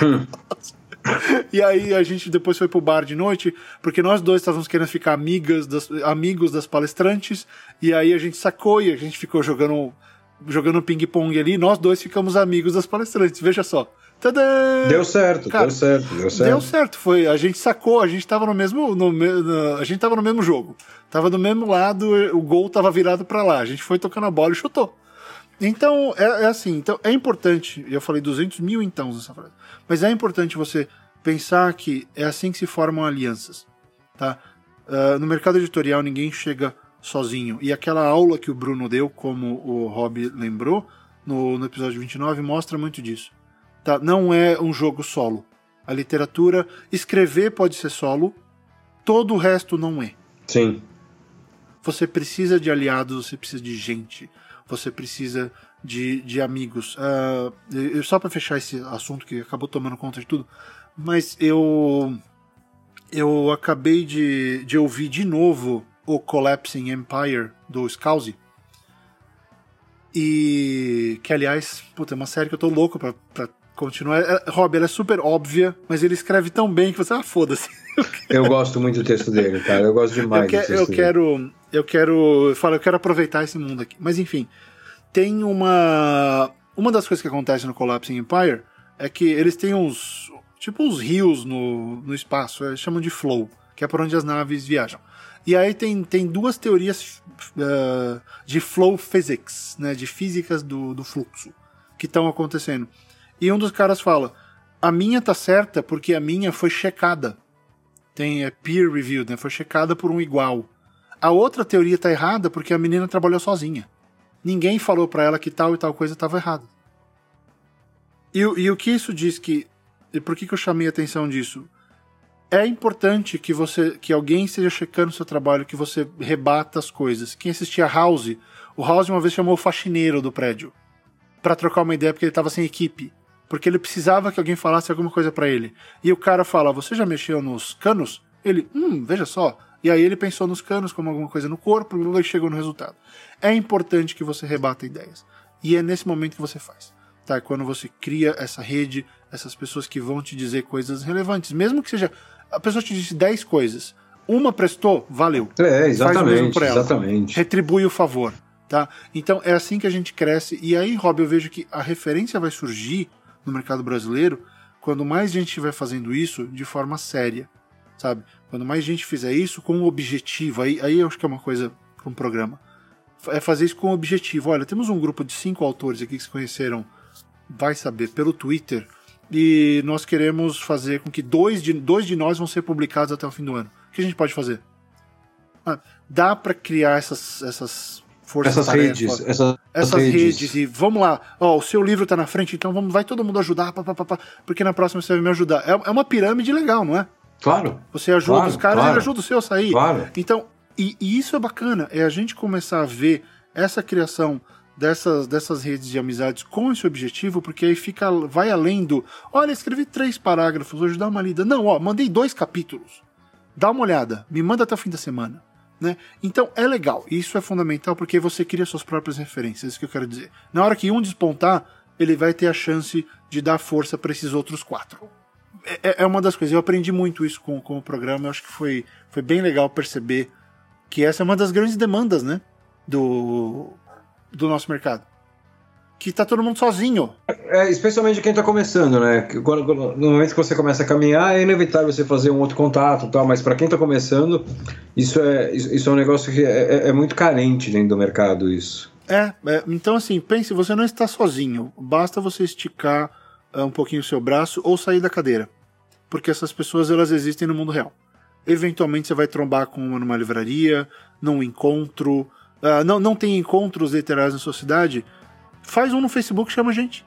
A: e aí a gente depois foi pro bar de noite, porque nós dois estávamos querendo ficar amigas das, amigos das palestrantes, e aí a gente sacou e a gente ficou jogando jogando ping-pong ali, nós dois ficamos amigos das palestrantes, veja só.
B: Tadã! Deu certo, Cara, deu certo, deu certo.
A: Deu certo, foi. A gente sacou, a gente tava no mesmo. No, no, a gente tava no mesmo jogo. Tava do mesmo lado, o gol tava virado para lá. A gente foi tocando a bola e chutou. Então, é, é assim, então é importante, eu falei 200 mil então nessa frase, mas é importante você pensar que é assim que se formam alianças, tá? Uh, no mercado editorial ninguém chega sozinho, e aquela aula que o Bruno deu, como o Rob lembrou, no, no episódio 29, mostra muito disso. Tá? Não é um jogo solo. A literatura, escrever pode ser solo, todo o resto não é.
B: Sim.
A: Você precisa de aliados, você precisa de gente, você precisa de, de amigos. Uh, só para fechar esse assunto que acabou tomando conta de tudo, mas eu eu acabei de, de ouvir de novo o Collapsing Empire do Scousy. E que, aliás, puta, é uma série que eu tô louco pra, pra continua. É, Rob, ela é super óbvia, mas ele escreve tão bem que você, ah, foda-se.
B: Eu gosto muito do texto dele, cara. Eu gosto demais.
A: Eu, que, eu quero, eu quero, eu falo, eu quero aproveitar esse mundo aqui. Mas enfim, tem uma, uma das coisas que acontece no Collapsing Empire é que eles têm uns, tipo uns rios no, no espaço, eles chamam de flow, que é por onde as naves viajam. E aí tem, tem duas teorias uh, de flow physics, né, de físicas do, do fluxo, que estão acontecendo. E um dos caras fala: a minha tá certa porque a minha foi checada. Tem é peer review, né? Foi checada por um igual. A outra teoria tá errada porque a menina trabalhou sozinha. Ninguém falou para ela que tal e tal coisa estava errada. E, e, o que isso diz que. E por que, que eu chamei a atenção disso? É importante que você que alguém esteja checando o seu trabalho, que você rebata as coisas. Quem assistia House, o House uma vez chamou o faxineiro do prédio para trocar uma ideia porque ele estava sem equipe porque ele precisava que alguém falasse alguma coisa para ele. E o cara fala: Você já mexeu nos canos? Ele, hum, veja só. E aí ele pensou nos canos como alguma coisa no corpo e chegou no resultado. É importante que você rebata ideias. E é nesse momento que você faz. Tá? Quando você cria essa rede, essas pessoas que vão te dizer coisas relevantes. Mesmo que seja. A pessoa te disse 10 coisas. Uma prestou, valeu.
B: É, exatamente. Faz o mesmo por ela. Exatamente.
A: Retribui o favor. Tá? Então é assim que a gente cresce. E aí, Rob, eu vejo que a referência vai surgir no mercado brasileiro quando mais gente estiver fazendo isso de forma séria, sabe? Quando mais gente fizer isso com um objetivo, aí, aí eu acho que é uma coisa para um programa. É fazer isso com um objetivo. Olha, temos um grupo de cinco autores aqui que se conheceram, vai saber, pelo Twitter, e nós queremos fazer com que dois de, dois de nós vão ser publicados até o fim do ano. que a gente pode fazer? Ah, dá para criar essas, essas forças
B: essas redes, essas,
A: essas redes. redes. e vamos lá, ó, o seu livro está na frente, então vamos, vai todo mundo ajudar, pá, pá, pá, porque na próxima você vai me ajudar. É, é uma pirâmide legal, não é?
B: Claro.
A: Você ajuda
B: claro,
A: os caras
B: claro.
A: e ajuda o seu a sair.
B: Claro.
A: Então, e, e, isso é bacana, é a gente começar a ver essa criação dessas, dessas redes de amizades com esse objetivo, porque aí fica, vai além do, olha, escrevi três parágrafos, hoje dá uma lida. Não, ó, mandei dois capítulos. Dá uma olhada, me manda até o fim da semana. Né? Então é legal, isso é fundamental porque você cria suas próprias referências, é isso que eu quero dizer. Na hora que um despontar, ele vai ter a chance de dar força para esses outros quatro. É, é, uma das coisas, eu aprendi muito isso com, com o programa, eu acho que foi, foi bem legal perceber que essa é uma das grandes demandas né, do, do nosso mercado. Que tá todo mundo sozinho.
B: É, especialmente quem tá começando, né? Quando, no momento que você começa a caminhar, é inevitável você fazer um outro contato tal, mas para quem tá começando, isso é, isso é um negócio que é, é, é muito carente dentro do mercado, isso.
A: É, é, então assim, pense, você não está sozinho. Basta você esticar uh, um pouquinho o seu braço ou sair da cadeira. Porque essas pessoas, elas existem no mundo real. Eventualmente você vai trombar com uma numa livraria, num encontro. Uh, não, não tem encontros literários na sua cidade? Faz um no Facebook, chama a gente.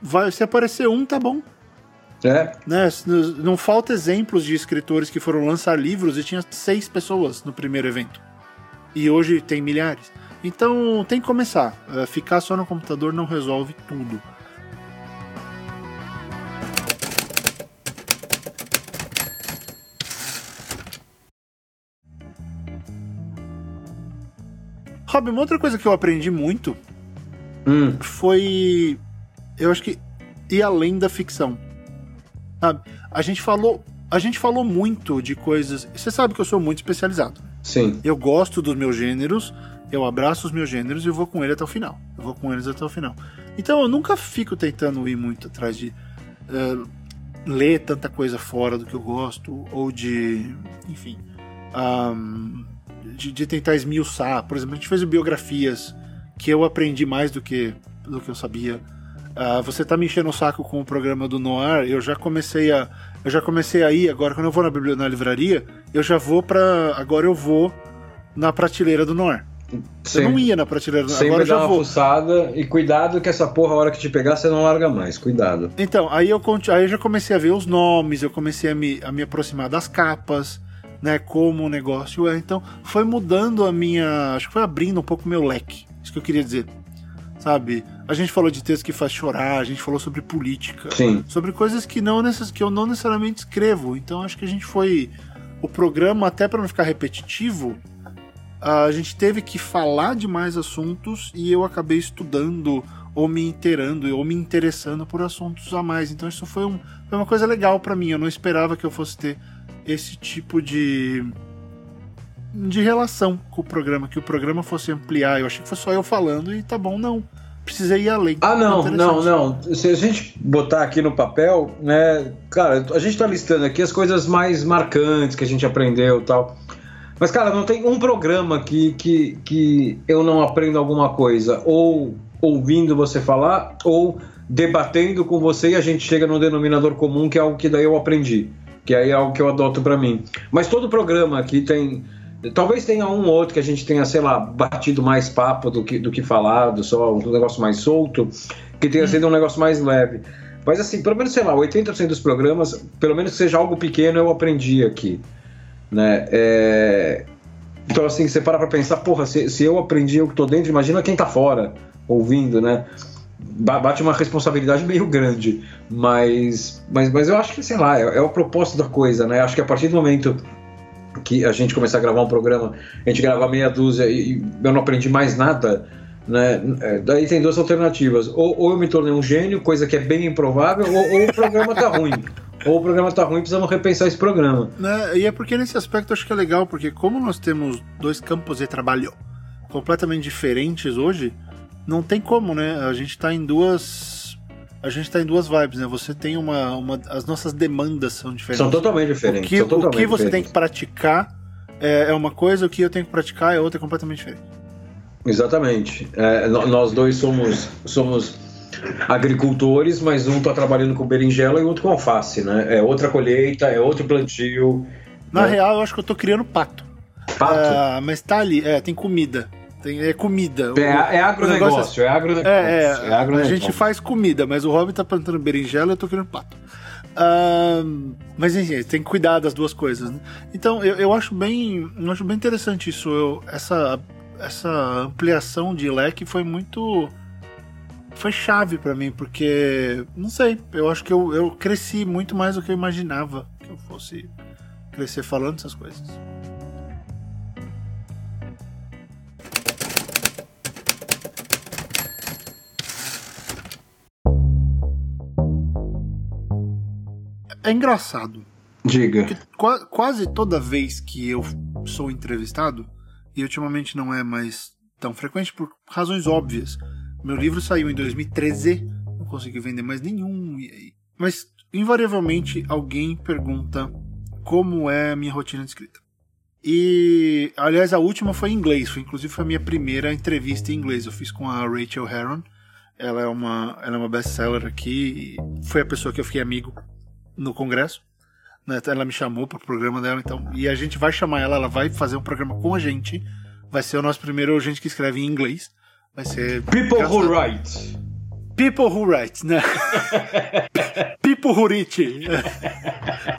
A: Vai, se aparecer um, tá bom.
B: É.
A: Né? Não falta exemplos de escritores que foram lançar livros e tinha seis pessoas no primeiro evento. E hoje tem milhares. Então tem que começar. Uh, ficar só no computador não resolve tudo. Rob, uma outra coisa que eu aprendi muito
B: hum.
A: foi. Eu acho que. ir além da ficção. Sabe? A gente falou. A gente falou muito de coisas. Você sabe que eu sou muito especializado.
B: Sim.
A: Eu gosto dos meus gêneros, eu abraço os meus gêneros e vou com ele até o final. Eu vou com eles até o final. Então eu nunca fico tentando ir muito atrás de uh, ler tanta coisa fora do que eu gosto, ou de. Enfim. Um, de, de, tentar esmiuçar. Por exemplo, a gente fez biografias que eu aprendi mais do que, do que eu sabia. Uh, você tá me enchendo o saco com o programa do Noir, eu já comecei a. Eu já comecei a ir, agora quando eu vou na, na livraria, eu já vou para Agora eu vou na prateleira do Noir. Você não ia na prateleira do
B: Sempre
A: agora eu já
B: uma
A: vou.
B: fuçada e cuidado que essa porra, a hora que te pegar, você não larga mais. Cuidado.
A: Então, aí eu, aí eu já comecei a ver os nomes, eu comecei a me, a me aproximar das capas né, como o negócio é. Então, foi mudando a minha. Acho que foi abrindo um pouco meu leque. Isso que eu queria dizer. Sabe? A gente falou de texto que faz chorar, a gente falou sobre política,
B: Sim.
A: sobre coisas que, não que eu não necessariamente escrevo. Então, acho que a gente foi. O programa, até para não ficar repetitivo, a gente teve que falar de mais assuntos e eu acabei estudando ou me inteirando ou me interessando por assuntos a mais. Então isso foi, um, foi uma coisa legal para mim. Eu não esperava que eu fosse ter esse tipo de de relação com o programa, que o programa fosse ampliar. Eu achei que fosse só eu falando e tá bom, não. Precisei ir além.
B: Ah, não, não, não. Se a gente botar aqui no papel, né, cara, a gente tá listando aqui as coisas mais marcantes que a gente aprendeu e tal. Mas, cara, não tem um programa que, que, que eu não aprendo alguma coisa, ou ouvindo você falar, ou debatendo com você e a gente chega no denominador comum, que é algo que daí eu aprendi que aí é algo que eu adoto para mim. Mas todo programa aqui tem. Talvez tenha um ou outro que a gente tenha, sei lá, batido mais papo do que, do que falado, só um negócio mais solto, que tenha sido um negócio mais leve. Mas assim, pelo menos, sei lá, 80% dos programas, pelo menos que seja algo pequeno, eu aprendi aqui. Né? É... Então, assim, você para pra pensar, porra, se, se eu aprendi eu que tô dentro, imagina quem tá fora, ouvindo, né? bate uma responsabilidade meio grande, mas, mas, mas eu acho que, sei lá, é, é o propósito da coisa, né? Acho que a partir do momento que a gente começar a gravar um programa, a gente grava meia dúzia e eu não aprendi mais nada, né? É, daí tem duas alternativas. Ou, ou, eu me tornei um gênio, coisa que é bem improvável, ou, ou o programa tá ruim. Ou o programa tá ruim, precisamos repensar esse programa.
A: Né? E é porque nesse aspecto eu acho que é legal, porque como nós temos dois campos de trabalho completamente diferentes hoje, não tem como, né? A gente tá em duas. A gente tá em duas vibes, né? Você tem uma. uma as nossas demandas são diferentes.
B: São totalmente diferentes.
A: O que, o que você tem que praticar é, é, uma coisa, o que eu tenho que praticar é outra completamente diferente.
B: Exatamente. É, nós dois somos, somos agricultores, mas um está trabalhando com berinjela e outro com alface, né? É outra colheita, é outro plantio,
A: Na é. real, eu acho que eu tô criando pato.
B: Pato? Uh,
A: mas tá ali, é, tem comida. Tem, é comida.
B: É, é agronegócio, é, agronegócio. É, é,
A: é agronegócio. A gente faz comida, mas o Robin tá plantando berinjela e eu tô criando pato. Uh, mas enfim, tem que cuidar das duas coisas. Né? Então eu, eu acho bem. Eu acho bem interessante isso. Eu, essa, essa ampliação de leque foi muito. Foi chave para mim, porque. Não sei, eu acho que eu, eu cresci muito mais do que eu imaginava que eu fosse crescer falando essas coisas. É engraçado.
B: Diga.
A: Qu quase toda vez que eu sou entrevistado, e ultimamente não é mais tão frequente por razões óbvias. Meu livro saiu em 2013, não consegui vender mais nenhum. Mas, invariavelmente, alguém pergunta como é a minha rotina de escrita. E, aliás, a última foi em inglês, foi inclusive foi a minha primeira entrevista em inglês. Eu fiz com a Rachel Heron. Ela é uma, ela é uma best-seller aqui. foi a pessoa que eu fiquei amigo no congresso. Né? Ela me chamou para o programa dela, então. E a gente vai chamar ela, ela vai fazer um programa com a gente. Vai ser o nosso primeiro gente que escreve em inglês. Vai ser.
B: People Who Write.
A: People Who Write, né? People Who Write.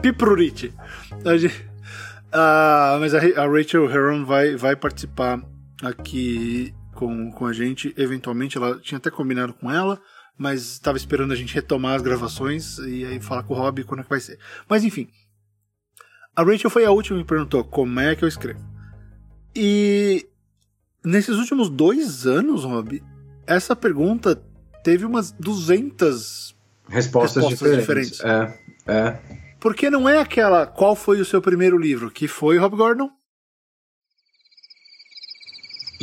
A: People Who Write. Uh, mas a, a Rachel Heron vai, vai participar aqui com, com a gente. Eventualmente, ela tinha até combinado com ela mas estava esperando a gente retomar as gravações e aí falar com o Rob quando é que vai ser. Mas enfim. A Rachel foi a última que me perguntou como é que eu escrevo. E nesses últimos dois anos, Rob, essa pergunta teve umas 200
B: respostas, respostas diferentes. diferentes. É, é.
A: Porque não é aquela qual foi o seu primeiro livro, que foi Rob Gordon?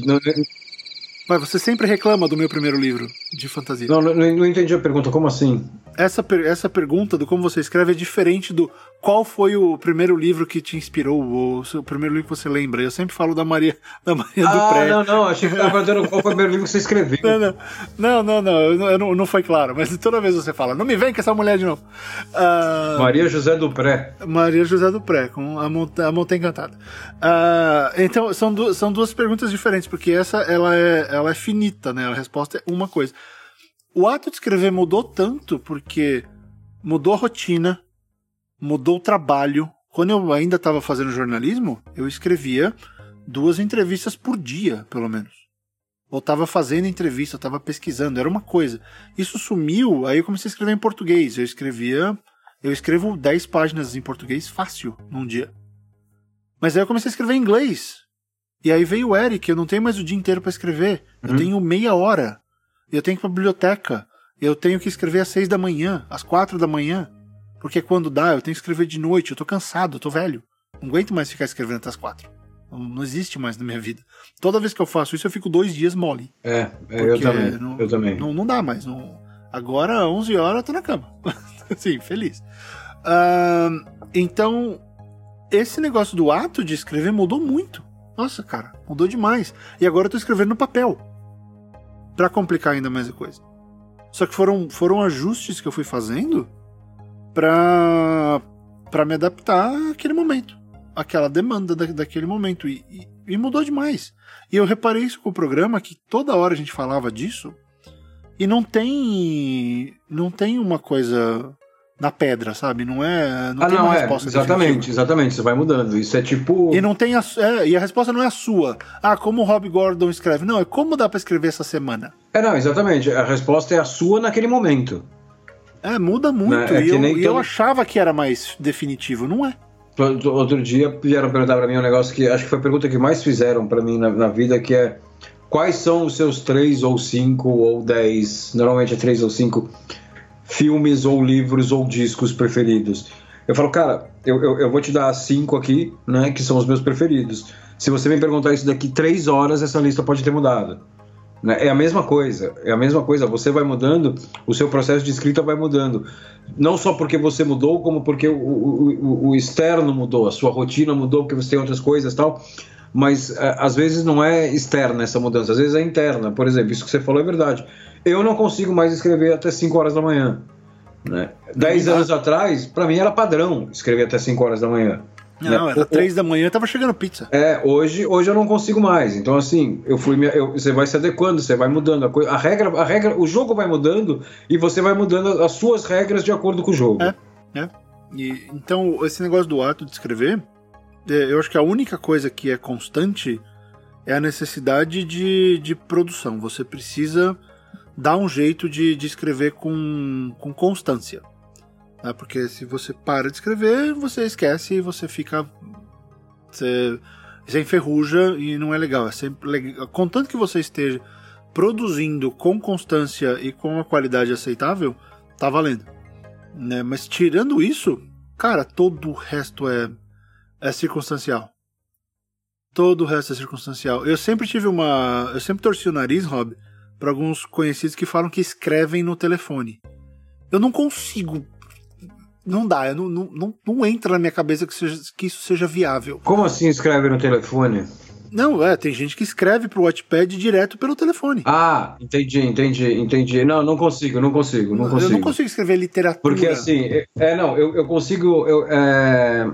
A: Não, mas você sempre reclama do meu primeiro livro de fantasia.
B: Não, não, não entendi a pergunta. Como assim?
A: Essa, essa pergunta do como você escreve é diferente do qual foi o primeiro livro que te inspirou, ou o primeiro livro que você lembra. Eu sempre falo da Maria, da Maria
B: ah,
A: do Pré.
B: Não, não, achei que estava dizendo qual foi o primeiro livro que você escreveu.
A: Não, não, não, não, não, não, não, foi claro, mas toda vez você fala, não me vem com essa mulher de novo.
B: Uh, Maria José do Pré.
A: Maria José do Pré, com a, Monta a Montanha Encantada. Uh, então, são, du são duas perguntas diferentes, porque essa ela é, ela é finita, né? A resposta é uma coisa. O ato de escrever mudou tanto porque mudou a rotina, mudou o trabalho. Quando eu ainda estava fazendo jornalismo, eu escrevia duas entrevistas por dia, pelo menos. Ou estava fazendo entrevista, estava pesquisando, era uma coisa. Isso sumiu, aí eu comecei a escrever em português. Eu escrevia. Eu escrevo 10 páginas em português fácil num dia. Mas aí eu comecei a escrever em inglês. E aí veio o Eric, eu não tenho mais o dia inteiro para escrever. Eu uhum. tenho meia hora. Eu tenho que ir pra biblioteca. Eu tenho que escrever às seis da manhã, às quatro da manhã. Porque quando dá, eu tenho que escrever de noite. Eu tô cansado, eu tô velho. Não aguento mais ficar escrevendo até as quatro. Não, existe mais na minha vida. Toda vez que eu faço isso, eu fico dois dias mole.
B: É, é eu também.
A: Não,
B: eu também.
A: Não, não dá mais. Não... Agora, 11 horas, eu tô na cama. Sim, feliz. Uh, então, esse negócio do ato de escrever mudou muito. Nossa, cara, mudou demais. E agora eu tô escrevendo no papel. para complicar ainda mais a coisa. Só que foram, foram ajustes que eu fui fazendo pra, pra me adaptar àquele momento. Aquela demanda da, daquele momento. E, e, e mudou demais. E eu reparei isso com o programa, que toda hora a gente falava disso. E não tem. Não tem uma coisa na pedra, sabe? Não é. Não
B: ah, tem não, uma é. Resposta exatamente, definitiva. exatamente. Você vai mudando. Isso é tipo.
A: E não tem a, é, e a resposta não é a sua. Ah, como o Rob Gordon escreve. Não, é como dá para escrever essa semana.
B: É, não, exatamente. A resposta é a sua naquele momento.
A: É, muda muito. Né? É e, eu, eu achava que era mais definitivo, não é?
B: Outro dia vieram perguntar para mim um negócio que acho que foi a pergunta que mais fizeram para mim na, na vida, que é quais são os seus três ou cinco ou dez, normalmente é três ou cinco filmes ou livros ou discos preferidos. Eu falo, cara, eu, eu, eu, vou te dar cinco aqui, né, que são os meus preferidos. Se você me perguntar isso daqui três horas, essa lista pode ter mudado. Né? É a mesma coisa, é a mesma coisa. Você vai mudando, o seu processo de escrita vai mudando. Não só porque você mudou, como porque o, o, o externo mudou, a sua rotina mudou, porque você tem outras coisas tal. Mas é, às vezes não é externa essa mudança, às vezes é interna. Por exemplo, isso que você falou é verdade eu não consigo mais escrever até 5 horas da manhã. Né? Dez anos atrás, para mim era padrão escrever até 5 horas da manhã.
A: Não, né? era três da manhã, tava chegando pizza.
B: É, hoje, hoje eu não consigo mais. Então, assim, eu fui. Eu, você vai se adequando, você vai mudando. A, coisa, a, regra, a regra, o jogo vai mudando e você vai mudando as suas regras de acordo com o jogo.
A: É, é. E, então, esse negócio do ato de escrever, é, eu acho que a única coisa que é constante é a necessidade de, de produção. Você precisa dar um jeito de, de escrever com, com constância. Né? Porque se você para de escrever, você esquece e você fica. Você, você enferruja e não é legal. É sempre legal. Contanto que você esteja produzindo com constância e com uma qualidade aceitável, tá valendo. Né? Mas tirando isso, cara, todo o resto é, é circunstancial. Todo o resto é circunstancial. Eu sempre tive uma. Eu sempre torci o nariz, Rob, para alguns conhecidos que falam que escrevem no telefone. Eu não consigo não dá, não, não, não, entra na minha cabeça que, seja, que isso seja viável.
B: Como assim escreve no telefone?
A: Não, é, tem gente que escreve pro Wattpad direto pelo telefone.
B: Ah, entendi, entendi, entendi. Não, não consigo, não consigo, não consigo.
A: Eu não consigo escrever literatura.
B: Porque assim, é, é não, eu, eu consigo, eu, é,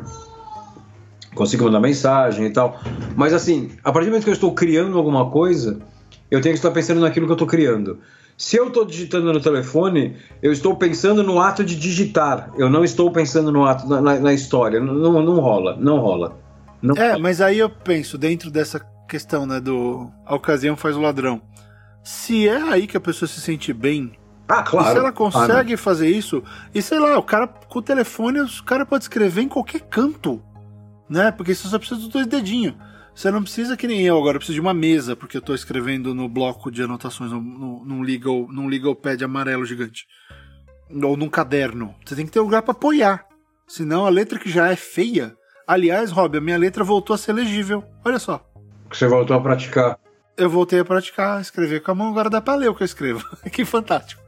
B: consigo mandar mensagem e tal, mas assim, a partir do momento que eu estou criando alguma coisa, eu tenho que estar pensando naquilo que eu estou criando. Se eu estou digitando no telefone, eu estou pensando no ato de digitar. Eu não estou pensando no ato na, na história. Não, não, não, rola, não rola. Não
A: é, rola. mas aí eu penso dentro dessa questão, né, do a ocasião faz o ladrão. Se é aí que a pessoa se sente bem,
B: ah, claro.
A: se ela consegue ah, fazer isso, e sei lá, o cara com o telefone, o cara pode escrever em qualquer canto, né? Porque você só precisa dos dois dedinhos. Você não precisa que nem eu agora, eu preciso de uma mesa, porque eu estou escrevendo no bloco de anotações, num, num, legal, num legal pad amarelo gigante. Ou num caderno. Você tem que ter lugar para apoiar. Senão a letra que já é feia. Aliás, Rob, a minha letra voltou a ser legível. Olha só.
B: Você voltou a praticar.
A: Eu voltei a praticar, escrever com a mão, agora dá pra ler o que eu escrevo. que fantástico.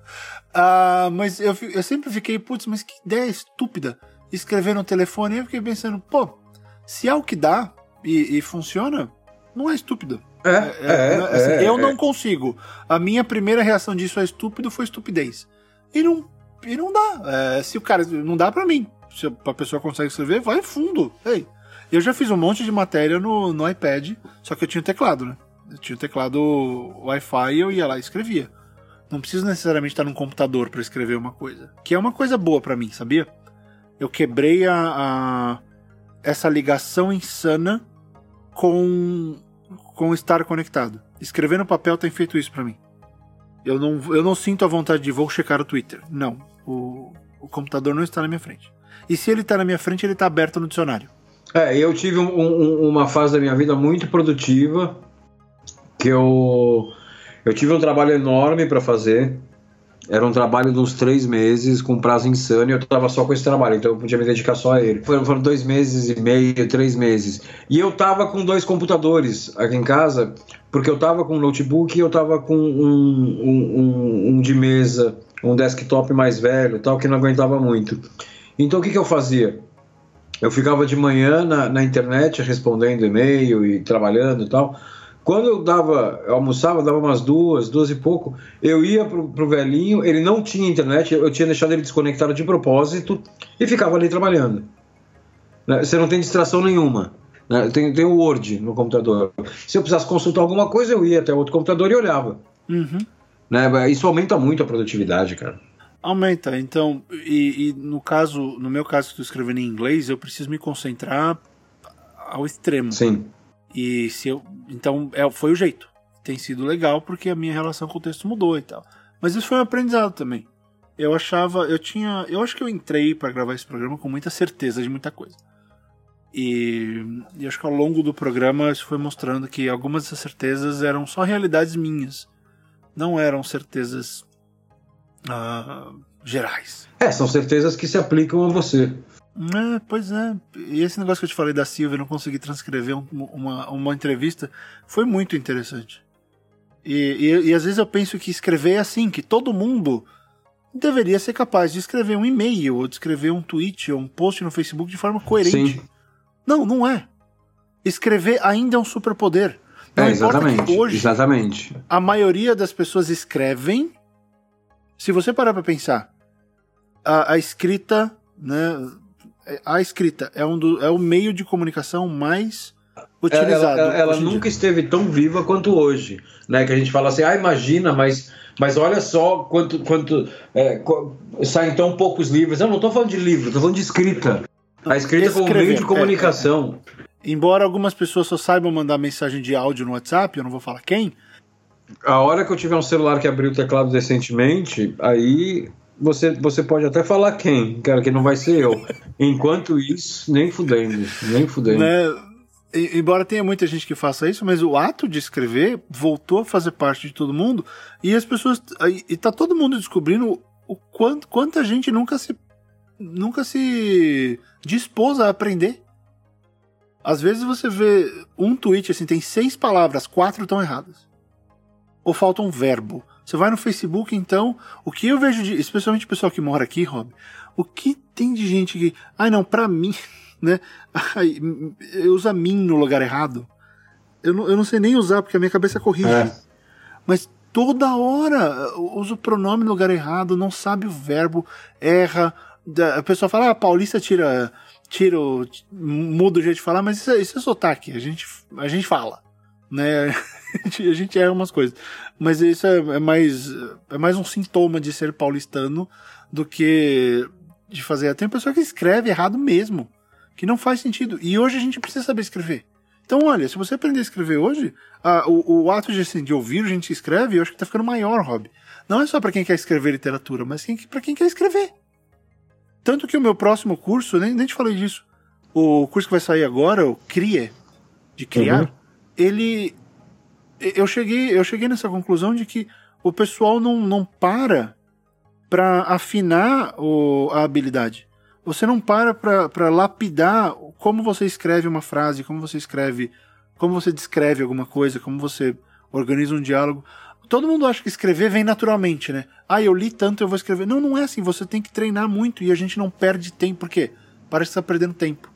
A: Uh, mas eu, eu sempre fiquei, putz, mas que ideia estúpida. Escrever no telefone, eu fiquei pensando, pô, se é o que dá, e, e funciona, não é estúpido.
B: É, é, é,
A: é assim, é, eu não consigo. A minha primeira reação disso é estúpido foi estupidez. E não, e não dá. se o cara. Não dá para mim. Se a pessoa consegue escrever, vai fundo. Ei. Eu já fiz um monte de matéria no, no iPad, só que eu tinha um teclado, né? Eu tinha um teclado Wi-Fi e eu ia lá e escrevia. Não preciso necessariamente estar num computador para escrever uma coisa. Que é uma coisa boa para mim, sabia? Eu quebrei a, a, essa ligação insana com, com estar conectado. Escrever no papel tem feito isso para mim. Eu não, eu não sinto a vontade de vou checar o Twitter. Não. O, o computador não está na minha frente. E se ele está na minha frente, ele está aberto no dicionário.
B: É, eu tive um, um, uma fase da minha vida muito produtiva que eu eu tive um trabalho enorme para fazer era um trabalho de uns três meses, com prazo insano, e eu tava só com esse trabalho, então eu podia me dedicar só a ele. Foram, foram dois meses e meio, três meses. E eu tava com dois computadores aqui em casa, porque eu tava com um notebook e eu tava com um, um, um, de mesa, um desktop mais velho, tal, que não aguentava muito. Então o que, que eu fazia? Eu ficava de manhã na, na internet respondendo e-mail e trabalhando e tal. Quando eu dava, eu almoçava, dava umas duas, duas e pouco, eu ia pro, pro velhinho, ele não tinha internet, eu tinha deixado ele desconectado de propósito e ficava ali trabalhando. Né? Você não tem distração nenhuma. Né? Tem, tem o Word no computador. Se eu precisasse consultar alguma coisa, eu ia até outro computador e olhava.
A: Uhum.
B: Né? Isso aumenta muito a produtividade, cara.
A: Aumenta, então, e, e, no caso, no meu caso que estou escrevendo em inglês, eu preciso me concentrar ao extremo.
B: Sim.
A: E se eu. Então é, foi o jeito. Tem sido legal porque a minha relação com o texto mudou e tal. Mas isso foi um aprendizado também. Eu achava. Eu tinha. Eu acho que eu entrei para gravar esse programa com muita certeza de muita coisa. E, e acho que ao longo do programa isso foi mostrando que algumas dessas certezas eram só realidades minhas. Não eram certezas uh, gerais.
B: É, são certezas que se aplicam a você.
A: É, pois é. E esse negócio que eu te falei da Silvia, não consegui transcrever um, uma, uma entrevista, foi muito interessante. E, e, e, às vezes eu penso que escrever é assim, que todo mundo deveria ser capaz de escrever um e-mail, ou de escrever um tweet, ou um post no Facebook de forma coerente. Sim. Não, não é. Escrever ainda é um superpoder. Não
B: é, exatamente. hoje, exatamente.
A: A maioria das pessoas escrevem. Se você parar para pensar, a, a escrita, né, a escrita é, um do, é o meio de comunicação mais utilizado.
B: Ela, ela, ela nunca esteve tão viva quanto hoje, né? Que a gente fala assim, ah, imagina, mas, mas olha só quanto, quanto é, saem tão poucos livros. Eu não estou falando de livro, estou falando de escrita. A escrita como meio de comunicação.
A: É, é, é. Embora algumas pessoas só saibam mandar mensagem de áudio no WhatsApp, eu não vou falar quem.
B: A hora que eu tiver um celular que abriu o teclado recentemente, aí você, você pode até falar quem, cara, que não vai ser eu. Enquanto isso, nem fudendo, nem fudendo.
A: Né? embora tenha muita gente que faça isso, mas o ato de escrever voltou a fazer parte de todo mundo e as pessoas e tá todo mundo descobrindo o quanto quanta gente nunca se nunca se dispôs a aprender. Às vezes você vê um tweet assim tem seis palavras, quatro estão erradas ou falta um verbo. Você vai no Facebook, então, o que eu vejo de, especialmente o pessoal que mora aqui, Rob, o que tem de gente que, ai ah, não, para mim né? Ai, eu uso mim no lugar errado. Eu não, eu não sei nem usar, porque a minha cabeça corrige. É. Mas toda hora usa o pronome no lugar errado, não sabe o verbo, erra. A pessoa fala, ah, paulista tira, tira o, muda o jeito de falar, mas isso, é, isso é sotaque, a gente, a gente fala, né? a gente erra umas coisas. Mas isso é, é, mais, é mais um sintoma de ser paulistano do que de fazer. Tem pessoa que escreve errado mesmo que não faz sentido. E hoje a gente precisa saber escrever. Então, olha, se você aprender a escrever hoje, a, o, o, ato de, assim, de ouvir a gente escreve, eu acho que tá ficando maior, Rob. Não é só para quem quer escrever literatura, mas quem, para quem quer escrever. Tanto que o meu próximo curso, nem, nem te falei disso, o curso que vai sair agora, o CRIE, de criar, uhum. ele. Eu cheguei, eu cheguei nessa conclusão de que o pessoal não, não para para afinar o, a habilidade você não para para lapidar como você escreve uma frase, como você escreve, como você descreve alguma coisa, como você organiza um diálogo. Todo mundo acha que escrever vem naturalmente, né? Ah, eu li tanto, eu vou escrever. Não, não é assim. Você tem que treinar muito e a gente não perde tempo. Por quê? Parece que está perdendo tempo.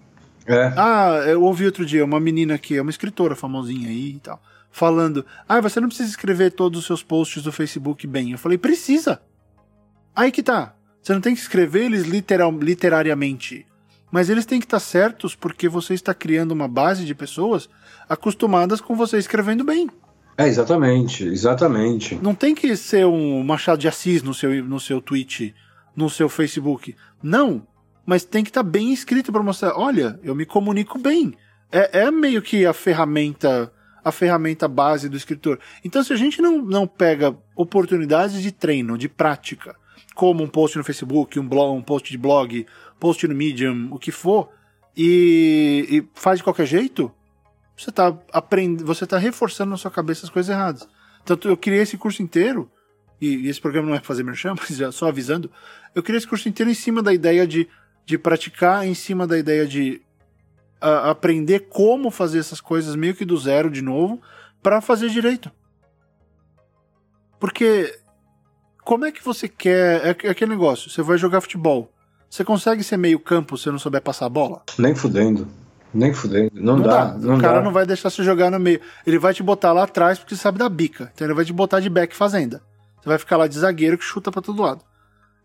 A: É. Ah, eu ouvi outro dia uma menina que é uma escritora famosinha aí e tal, falando: Ah, você não precisa escrever todos os seus posts do Facebook bem. Eu falei: Precisa. Aí que tá. Você não tem que escrever eles literal, literariamente. Mas eles têm que estar certos porque você está criando uma base de pessoas acostumadas com você escrevendo bem.
B: É, exatamente, exatamente.
A: Não tem que ser um Machado de Assis no seu, no seu tweet, no seu Facebook. Não. Mas tem que estar bem escrito para mostrar, olha, eu me comunico bem. É, é meio que a ferramenta a ferramenta base do escritor. Então, se a gente não, não pega oportunidades de treino, de prática, como um post no Facebook, um blog, um post de blog, post no Medium, o que for, e, e faz de qualquer jeito, você está aprendendo, você tá reforçando na sua cabeça as coisas erradas. Tanto eu criei esse curso inteiro, e, e esse programa não é fazer merchan, mas já só avisando, eu criei esse curso inteiro em cima da ideia de, de praticar, em cima da ideia de uh, aprender como fazer essas coisas meio que do zero de novo, para fazer direito. Porque como é que você quer. É, é aquele negócio, você vai jogar futebol. Você consegue ser meio campo se não souber passar a bola?
B: Nem fudendo. Nem fudendo. Não, não dá, dá. Não
A: o cara
B: dá.
A: não vai deixar você jogar no meio. Ele vai te botar lá atrás porque sabe da bica. Então ele vai te botar de back fazenda. Você vai ficar lá de zagueiro que chuta para todo lado.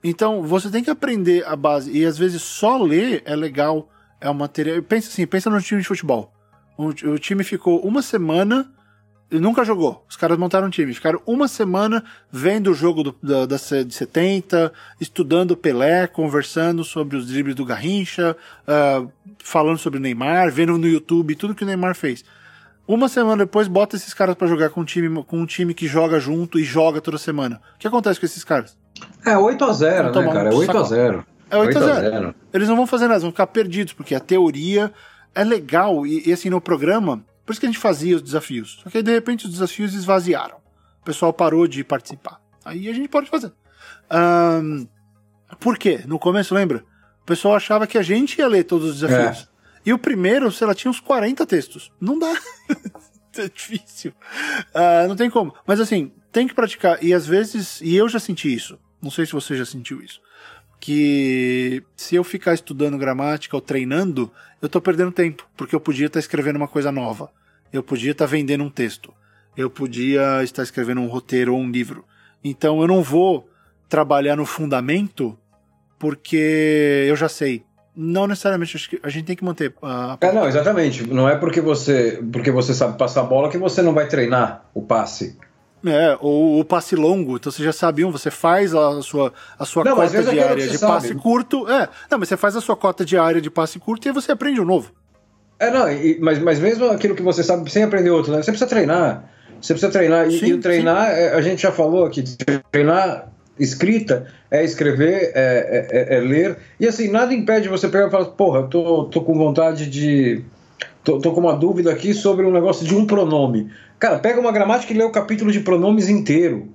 A: Então você tem que aprender a base. E às vezes só ler é legal. É um material. Pensa assim, pensa no time de futebol. O time ficou uma semana nunca jogou. Os caras montaram um time. Ficaram uma semana vendo o jogo do, da, da, de 70, estudando Pelé, conversando sobre os dribles do Garrincha, uh, falando sobre o Neymar, vendo no YouTube tudo que o Neymar fez. Uma semana depois, bota esses caras para jogar com um, time, com um time que joga junto e joga toda semana. O que acontece com esses caras?
B: É 8x0, né, cara? É 8x0.
A: É 8x0. Eles não vão fazer nada, vão ficar perdidos, porque a teoria é legal. E, e assim, no programa, por isso que a gente fazia os desafios. Só que aí, de repente, os desafios esvaziaram. O pessoal parou de participar. Aí a gente pode fazer. Um, por quê? No começo, lembra? O pessoal achava que a gente ia ler todos os desafios. É. E o primeiro, sei lá, tinha uns 40 textos. Não dá. é difícil. Uh, não tem como. Mas assim, tem que praticar. E às vezes, e eu já senti isso. Não sei se você já sentiu isso. Que se eu ficar estudando gramática ou treinando, eu tô perdendo tempo. Porque eu podia estar escrevendo uma coisa nova eu podia estar vendendo um texto, eu podia estar escrevendo um roteiro ou um livro. Então eu não vou trabalhar no fundamento porque eu já sei. Não necessariamente, a gente tem que manter. A...
B: É, não, exatamente. Não é porque você, porque você sabe passar a bola que você não vai treinar o passe.
A: É, ou o passe longo, então você já sabe um, você faz a sua, a sua não, cota diária de sabe. passe curto. É, não, mas você faz a sua cota diária de passe curto e aí você aprende um novo.
B: É, não, e, mas, mas mesmo aquilo que você sabe sem aprender outro, né? Você precisa treinar. Você precisa treinar. E, sim, e o treinar, sim. É, a gente já falou aqui, treinar escrita é escrever, é, é, é, ler. E assim, nada impede você pegar e falar, porra, eu tô, tô com vontade de. Tô, tô com uma dúvida aqui sobre um negócio de um pronome. Cara, pega uma gramática e lê o capítulo de pronomes inteiro.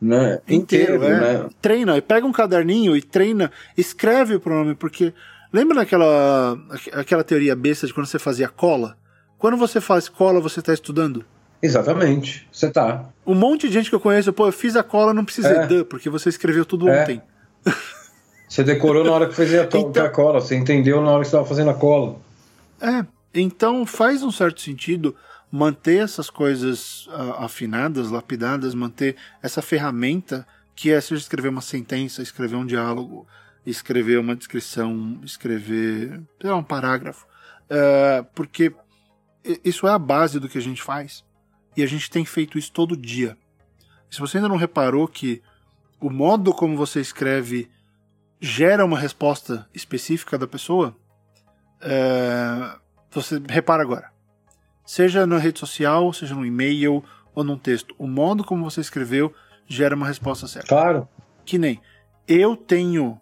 B: Né?
A: Inteiro, inteiro é. né? Treina, pega um caderninho e treina, escreve o pronome, porque lembra daquela aquela teoria besta de quando você fazia cola? Quando você faz cola, você está estudando?
B: Exatamente, você tá.
A: Um monte de gente que eu conheço, pô, eu fiz a cola, não precisei é. dan, porque você escreveu tudo é. ontem.
B: Você decorou na hora que fazia a, então, a cola, você entendeu na hora que estava fazendo a cola.
A: É, então faz um certo sentido manter essas coisas uh, afinadas, lapidadas, manter essa ferramenta que é seja escrever uma sentença, escrever um diálogo, escrever uma descrição, escrever lá, um parágrafo, uh, porque isso é a base do que a gente faz. E a gente tem feito isso todo dia. se você ainda não reparou que o modo como você escreve gera uma resposta específica da pessoa, é, você repara agora. Seja na rede social, seja no e-mail ou num texto, o modo como você escreveu gera uma resposta certa.
B: Claro.
A: Que nem eu tenho,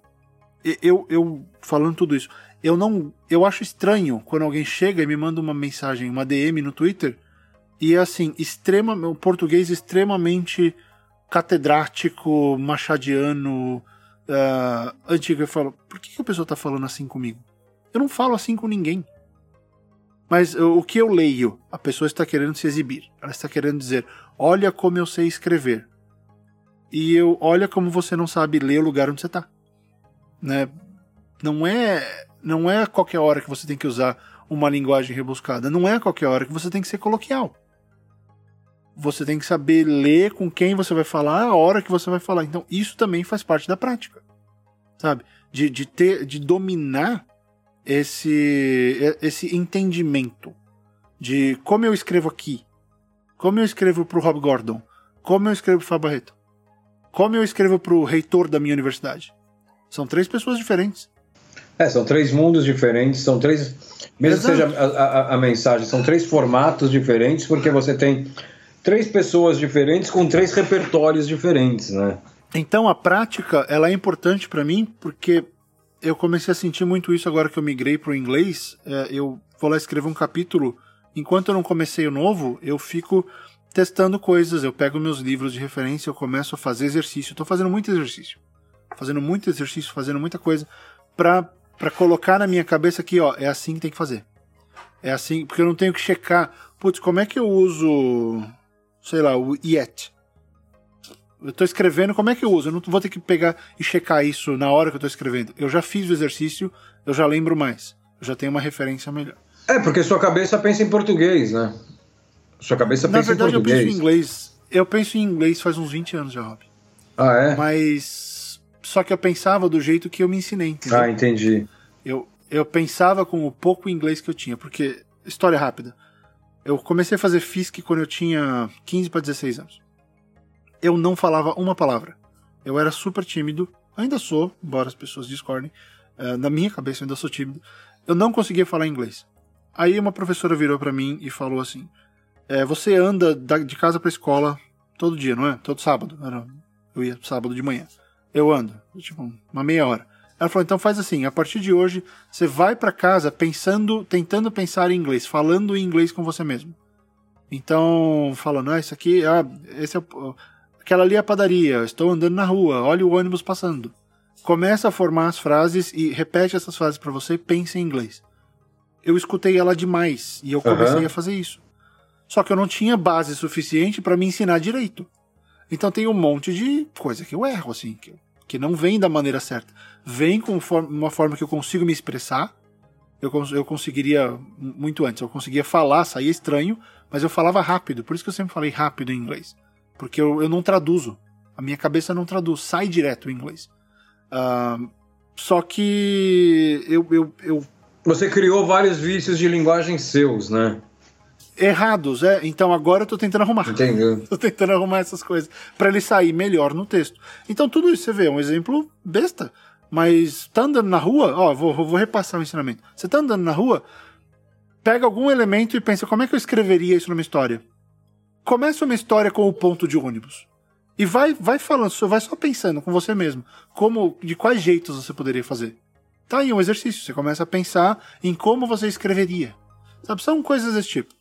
A: eu, eu falando tudo isso, eu não, eu acho estranho quando alguém chega e me manda uma mensagem, uma DM no Twitter e assim, extrema, o português extremamente catedrático, machadiano, uh, antigo. Eu falo, por que, que a pessoa está falando assim comigo? Eu não falo assim com ninguém. Mas o que eu leio, a pessoa está querendo se exibir. Ela está querendo dizer: olha como eu sei escrever. E eu, olha como você não sabe ler o lugar onde você está. Né? Não é, não é a qualquer hora que você tem que usar uma linguagem rebuscada. Não é a qualquer hora que você tem que ser coloquial você tem que saber ler com quem você vai falar, a hora que você vai falar. Então, isso também faz parte da prática, sabe? De, de ter, de dominar esse, esse entendimento de como eu escrevo aqui, como eu escrevo para o Rob Gordon, como eu escrevo para Barreto, como eu escrevo para o reitor da minha universidade. São três pessoas diferentes.
B: É, são três mundos diferentes, são três. Mesmo que seja a, a, a, mensagem, são três formatos diferentes, porque você tem três pessoas diferentes com três repertórios diferentes, né?
A: Então a prática ela é importante para mim porque eu comecei a sentir muito isso agora que eu migrei para o inglês. É, eu vou lá escrever um capítulo. Enquanto eu não comecei o novo, eu fico testando coisas. Eu pego meus livros de referência, eu começo a fazer exercício. Estou fazendo muito exercício, fazendo muito exercício, fazendo muita coisa para colocar na minha cabeça que ó é assim que tem que fazer. É assim porque eu não tenho que checar. Putz, como é que eu uso sei lá, o yet. Eu estou escrevendo, como é que eu uso? Eu não vou ter que pegar e checar isso na hora que eu estou escrevendo. Eu já fiz o exercício, eu já lembro mais. Eu já tenho uma referência melhor.
B: É, porque sua cabeça pensa em português, né? Sua cabeça na pensa verdade, em português.
A: Na verdade, eu penso em inglês. Eu penso em inglês faz uns 20 anos já, Rob.
B: Ah, é?
A: Mas. Só que eu pensava do jeito que eu me ensinei. Entendeu?
B: Ah, entendi.
A: Eu, eu pensava com o pouco inglês que eu tinha. Porque, história rápida. Eu comecei a fazer FISC quando eu tinha 15 para 16 anos. Eu não falava uma palavra. Eu era super tímido, ainda sou, embora as pessoas discordem. Uh, na minha cabeça eu ainda sou tímido. Eu não conseguia falar inglês. Aí uma professora virou para mim e falou assim: é, Você anda de casa para escola todo dia, não é? Todo sábado. Eu ia sábado de manhã. Eu ando, tipo, uma meia hora. Ela falou: então faz assim, a partir de hoje você vai para casa pensando, tentando pensar em inglês, falando em inglês com você mesmo. Então, falando, ah, isso aqui, ah, esse é, aquela ali é a padaria, estou andando na rua, olha o ônibus passando. Começa a formar as frases e repete essas frases para você pense em inglês. Eu escutei ela demais e eu comecei uhum. a fazer isso. Só que eu não tinha base suficiente para me ensinar direito. Então tem um monte de coisa que eu erro, assim, que que não vem da maneira certa. Vem com uma forma que eu consigo me expressar. Eu, eu conseguiria muito antes. Eu conseguia falar, saía estranho, mas eu falava rápido. Por isso que eu sempre falei rápido em inglês. Porque eu, eu não traduzo. A minha cabeça não traduz, sai direto em inglês. Uh, Só que eu, eu, eu.
B: Você criou vários vícios de linguagem seus, né?
A: Errados, é. Então agora eu tô tentando arrumar.
B: Entendeu?
A: tô tentando arrumar essas coisas para ele sair melhor no texto. Então tudo isso você vê, é um exemplo besta. Mas tá andando na rua, ó, vou, vou repassar o ensinamento. Você tá andando na rua, pega algum elemento e pensa, como é que eu escreveria isso numa história? Começa uma história com o ponto de ônibus. E vai, vai falando, vai só pensando com você mesmo, como, de quais jeitos você poderia fazer. Tá aí um exercício, você começa a pensar em como você escreveria. Sabe, são coisas desse tipo.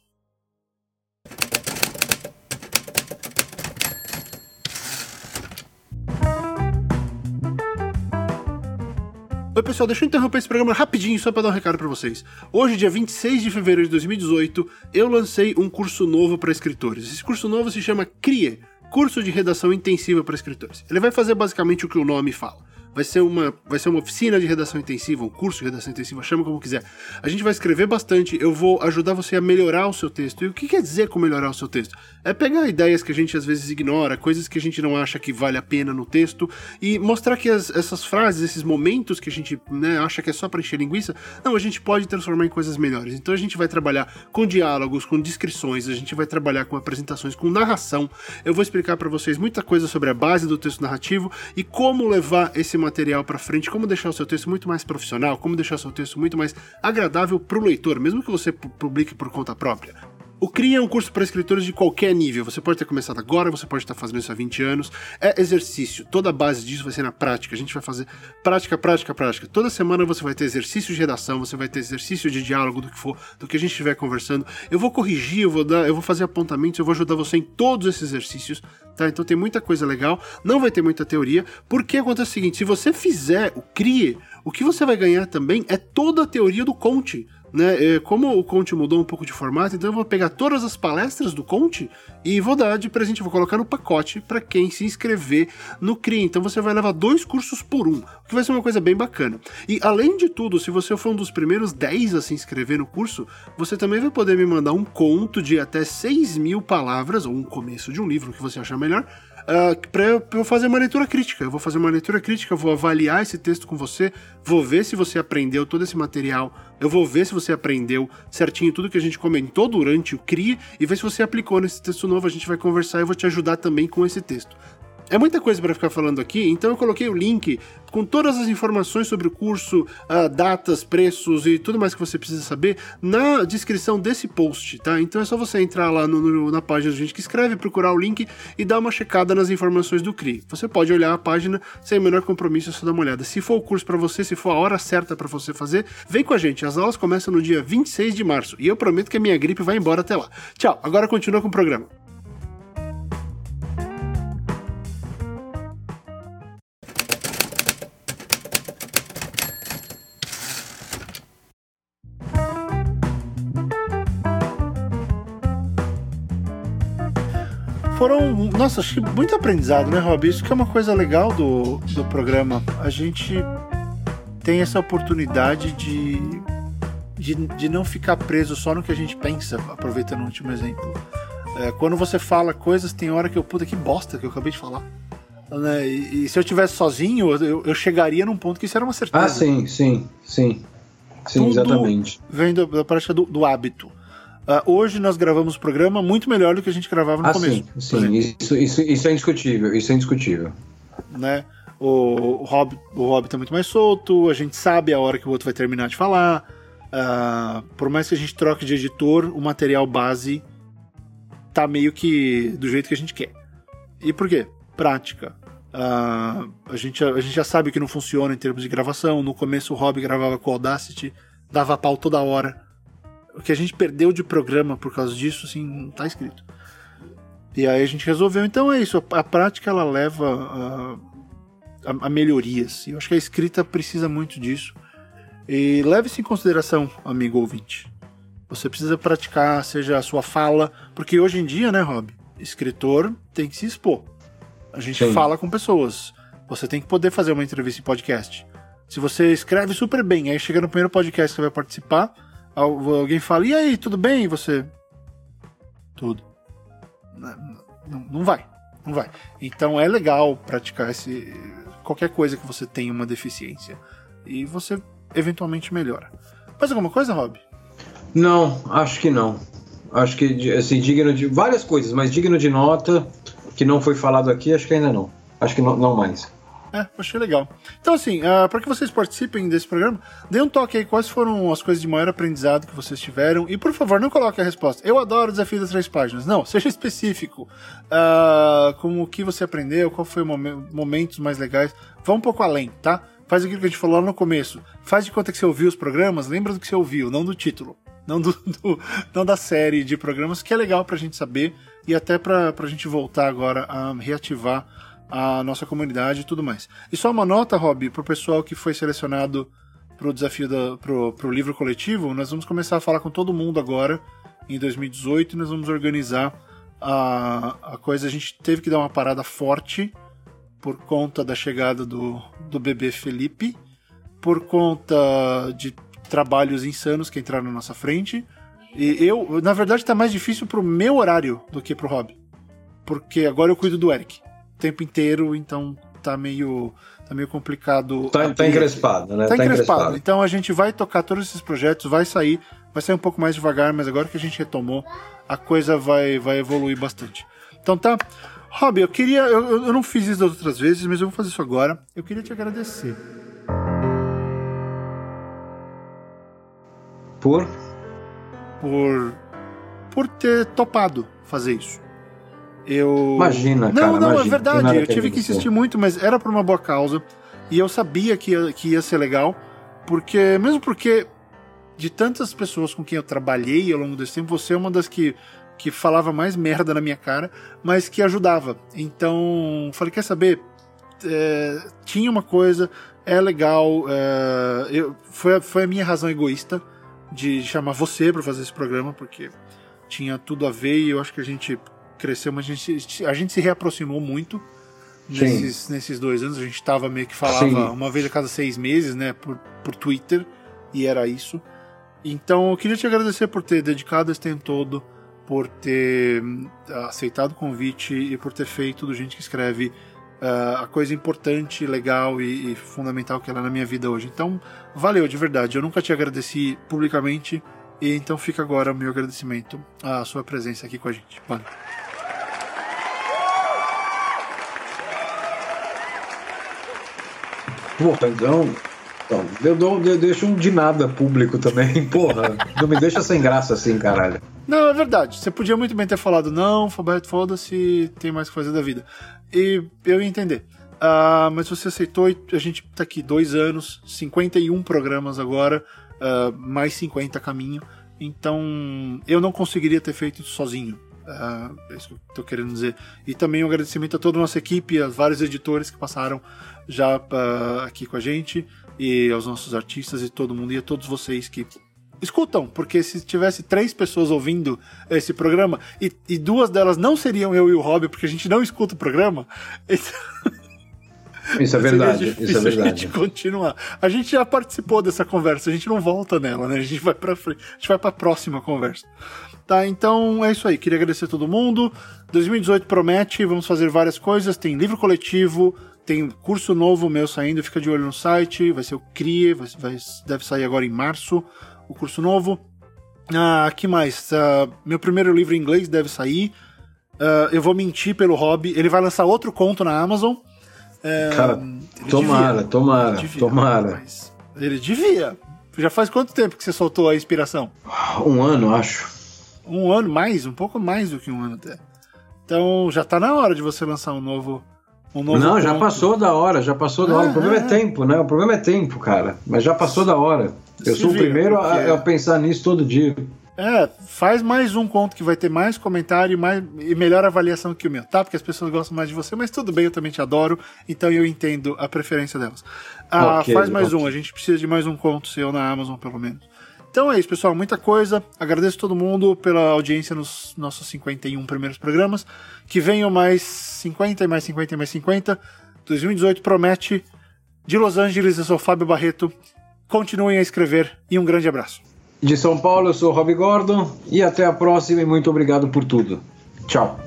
A: Oi, pessoal, deixa eu interromper esse programa rapidinho só para dar um recado para vocês. Hoje, dia 26 de fevereiro de 2018, eu lancei um curso novo para escritores. Esse curso novo se chama CRIE Curso de Redação Intensiva para Escritores. Ele vai fazer basicamente o que o nome fala vai ser uma, vai ser uma oficina de redação intensiva, um curso de redação intensiva, chama como quiser. A gente vai escrever bastante, eu vou ajudar você a melhorar o seu texto. E o que quer dizer com melhorar o seu texto? É pegar ideias que a gente às vezes ignora, coisas que a gente não acha que vale a pena no texto e mostrar que as, essas frases, esses momentos que a gente né, acha que é só para encher linguiça, não, a gente pode transformar em coisas melhores. Então a gente vai trabalhar com diálogos, com descrições, a gente vai trabalhar com apresentações, com narração. Eu vou explicar para vocês muita coisa sobre a base do texto narrativo e como levar esse material para frente, como deixar o seu texto muito mais profissional, como deixar o seu texto muito mais agradável para o leitor, mesmo que você publique por conta própria. O CRIA é um curso para escritores de qualquer nível. Você pode ter começado agora, você pode estar fazendo isso há 20 anos. É exercício. Toda a base disso vai ser na prática. A gente vai fazer prática, prática, prática. Toda semana você vai ter exercício de redação, você vai ter exercício de diálogo do que for, do que a gente estiver conversando. Eu vou corrigir, eu vou dar, eu vou fazer apontamentos, eu vou ajudar você em todos esses exercícios, tá? Então tem muita coisa legal. Não vai ter muita teoria, porque acontece o seguinte: se você fizer o CRIE, o que você vai ganhar também é toda a teoria do Conte. Né? É, como o Conte mudou um pouco de formato, então eu vou pegar todas as palestras do Conte e vou dar de presente, vou colocar no pacote para quem se inscrever no CRI. Então você vai levar dois cursos por um, o que vai ser uma coisa bem bacana. E além de tudo, se você for um dos primeiros 10 a se inscrever no curso, você também vai poder me mandar um conto de até 6 mil palavras, ou um começo de um livro, que você achar melhor, uh, ah, para eu fazer uma leitura crítica. Eu vou fazer uma leitura crítica, vou avaliar esse texto com você, vou ver se você aprendeu todo esse material, eu vou ver se você aprendeu certinho tudo que a gente comentou durante o CRI e ver se você aplicou nesse texto novo. A gente vai conversar e eu vou te ajudar também com esse texto. É muita coisa para ficar falando aqui, então eu coloquei o link com todas as informações sobre o curso, uh, datas, preços e tudo mais que você precisa saber na descrição desse post, tá? Então é só você entrar lá no, no, na página do Gente que Escreve, procurar o link e dar uma checada nas informações do CRI. Você pode olhar a página sem o menor compromisso, é só dar uma olhada. Se for o curso para você, se for a hora certa para você fazer, vem com a gente. As aulas começam no dia 26 de março e eu prometo que a minha gripe vai embora até lá. Tchau, agora continua com o programa. Foram. Nossa, achei muito aprendizado, né, Rob? Isso que é uma coisa legal do, do programa. A gente tem essa oportunidade de, de, de não ficar preso só no que a gente pensa, aproveitando o último exemplo. É, quando você fala coisas, tem hora que eu, puta, que bosta que eu acabei de falar. Né? E, e, se eu tivesse sozinho, eu, eu, chegaria num ponto que isso era uma certeza.
B: Ah, sim, sim, sim. Sim, Tudo exatamente.
A: Vem da, da prática do, do hábito. Uh, hoje nós gravamos o programa muito melhor do que a gente gravava no
B: ah,
A: começo.
B: Sim, sim. Isso, isso, isso é indiscutível, isso é indiscutível.
A: Né? O, o, Rob, o Rob tá muito mais solto, a gente sabe a hora que o outro vai terminar de falar. Uh, por mais que a gente troque de editor, o material base tá meio que do jeito que a gente quer. E por quê? Prática. Uh, a, gente, a gente já sabe que não funciona em termos de gravação. No começo o Rob gravava com o Audacity, dava pau toda hora o que a gente perdeu de programa por causa disso, assim, não tá escrito. E aí a gente resolveu. Então é isso, a, a prática ela leva a, a, a, melhorias. E eu acho que a escrita precisa muito disso. E leve isso em consideração, amigo ouvinte. Você precisa praticar, seja a sua fala, porque hoje em dia, né, Rob? Escritor tem que se expor. A gente Sim. fala com pessoas. Você tem que poder fazer uma entrevista em podcast. Se você escreve super bem, aí chega no primeiro podcast que você vai participar, alguém fala, e aí, tudo bem? E você. Tudo. Não, não vai. Não vai. Então é legal praticar esse. Qualquer coisa que você tenha uma deficiência. E você eventualmente melhora. Mais alguma coisa, Rob?
B: Não, acho que não. Acho que, assim, digno de. Várias coisas, mas digno de nota, que não foi falado aqui, acho que ainda não. Acho que não, não mais.
A: É, achei legal. Então, assim, uh, ah, para que vocês participem desse programa, dê um toque aí quais foram as coisas de maior aprendizado que vocês tiveram. E, por favor, não coloque a resposta. Eu adoro o desafio das três páginas. Não, seja específico. Uh, com o que você aprendeu, qual foi o momentos mais legais. Vá um pouco além, tá? Faz aquilo que a gente falou lá no começo. Faz de conta que você ouviu os programas, lembra do que você ouviu, não do título. Não, do, do não da série de programas, que é legal pra gente saber e até pra, pra gente voltar agora a reativar a nossa comunidade e tudo mais. E só uma nota, Rob, pro pessoal que foi selecionado pro desafio da, pro, pro livro coletivo, nós vamos começar a falar com todo mundo agora, em 2018, e nós vamos organizar a, a coisa. A gente teve que dar uma parada forte por conta da chegada do, do bebê Felipe, por conta de trabalhos insanos que entraram na nossa frente. E eu, na verdade, tá mais difícil pro meu horário do que pro Rob. Porque agora eu cuido do Eric tempo inteiro, então tá meio, tá meio complicado.
B: Tá, tá encrespado, né?
A: Tá, tá encrespado. encrespado. Então a gente vai tocar todos esses projetos, vai sair, vai sair um pouco mais devagar, mas agora que a gente retomou, a coisa vai, vai evoluir bastante. Então tá. Rob, eu queria. Eu, eu não fiz isso das outras vezes, mas eu vou fazer isso agora. Eu queria te agradecer.
B: Por?
A: Por. Por ter topado fazer isso. Eu.
B: Imagina,
A: não,
B: cara.
A: Não, não,
B: é
A: verdade. Eu tive que insistir muito, mas era por uma boa causa. E eu sabia que ia, que ia ser legal. Porque, mesmo porque de tantas pessoas com quem eu trabalhei ao longo desse tempo, você é uma das que, que falava mais merda na minha cara, mas que ajudava. Então, falei, quer saber? É, tinha uma coisa, é legal. É, eu, foi, foi a minha razão egoísta de chamar você para fazer esse programa, porque tinha tudo a ver e eu acho que a gente cresceu, mas a gente, a gente se reaproximou muito nesses, nesses dois anos. A gente tava meio que falava Sim. uma vez a cada seis meses, né, por, por Twitter, e era isso. Então eu queria te agradecer por ter dedicado esse tempo todo, por ter hum, aceitado o convite e por ter feito do gente que escreve uh, a coisa importante, legal e, e fundamental que ela é na minha vida hoje. Então, valeu de verdade. Eu nunca te agradeci publicamente. E então fica agora o meu agradecimento à sua presença aqui com a gente. Valeu.
B: Porra, então. Então, eu, dou, eu deixo um de nada público também, porra. não me deixa sem graça assim, caralho.
A: Não, é verdade. Você podia muito bem ter falado, não, Faberto, foda-se, tem mais que fazer da vida. E eu ia entender. Uh, mas você aceitou e a gente tá aqui dois anos, 51 programas agora, uh, mais 50 caminho. Então eu não conseguiria ter feito isso sozinho. Uh, é isso que eu tô querendo dizer. E também um agradecimento a toda a nossa equipe, a vários editores que passaram já uh, aqui com a gente, e aos nossos artistas e todo mundo, e a todos vocês que escutam, porque se tivesse três pessoas ouvindo esse programa, e, e duas delas não seriam eu e o Rob, porque a gente não escuta o programa, então...
B: Isso é verdade, isso é verdade.
A: A gente continuar. A gente já participou dessa conversa, a gente não volta nela, né? A gente vai para frente, a gente vai para a próxima conversa. Tá, então é isso aí. Queria agradecer a todo mundo. 2018 promete, vamos fazer várias coisas. Tem livro coletivo, tem curso novo meu saindo, fica de olho no site. Vai ser o CRIE, vai, vai, deve sair agora em março o curso novo. Ah, que mais? Uh, meu primeiro livro em inglês deve sair. Uh, eu vou mentir pelo hobby. Ele vai lançar outro conto na Amazon.
B: Uh, Cara, tomara, devia. tomara, devia, tomara.
A: Ele devia. Já faz quanto tempo que você soltou a inspiração?
B: Um ano, acho
A: um ano mais, um pouco mais do que um ano até. Então já tá na hora de você lançar um novo. Um novo
B: Não, já passou da hora, já passou da hora. O problema é tempo, né? O problema é tempo, cara. Mas já passou da hora. Eu Se sou vira, o primeiro a, a, pensar nisso todo dia.
A: É, faz mais um conto que vai ter mais comentário mais, e melhor avaliação que o meu, tá? Porque as pessoas gostam mais de você, mas tudo bem, eu também te adoro, então eu entendo a preferência delas. Ah, okay, faz mais okay. um, a gente precisa de mais um conto seu na Amazon, pelo menos. Então é isso, pessoal. Muita coisa. Agradeço todo mundo pela audiência nos nossos 51 primeiros programas. Que venham mais 50 e mais 50 e mais 50. 2018 promete. De Los Angeles, eu sou Fábio Barreto. Continuem a escrever e um grande abraço.
B: De São Paulo, eu sou Rob Gordon. E até a próxima e muito obrigado por tudo. Tchau.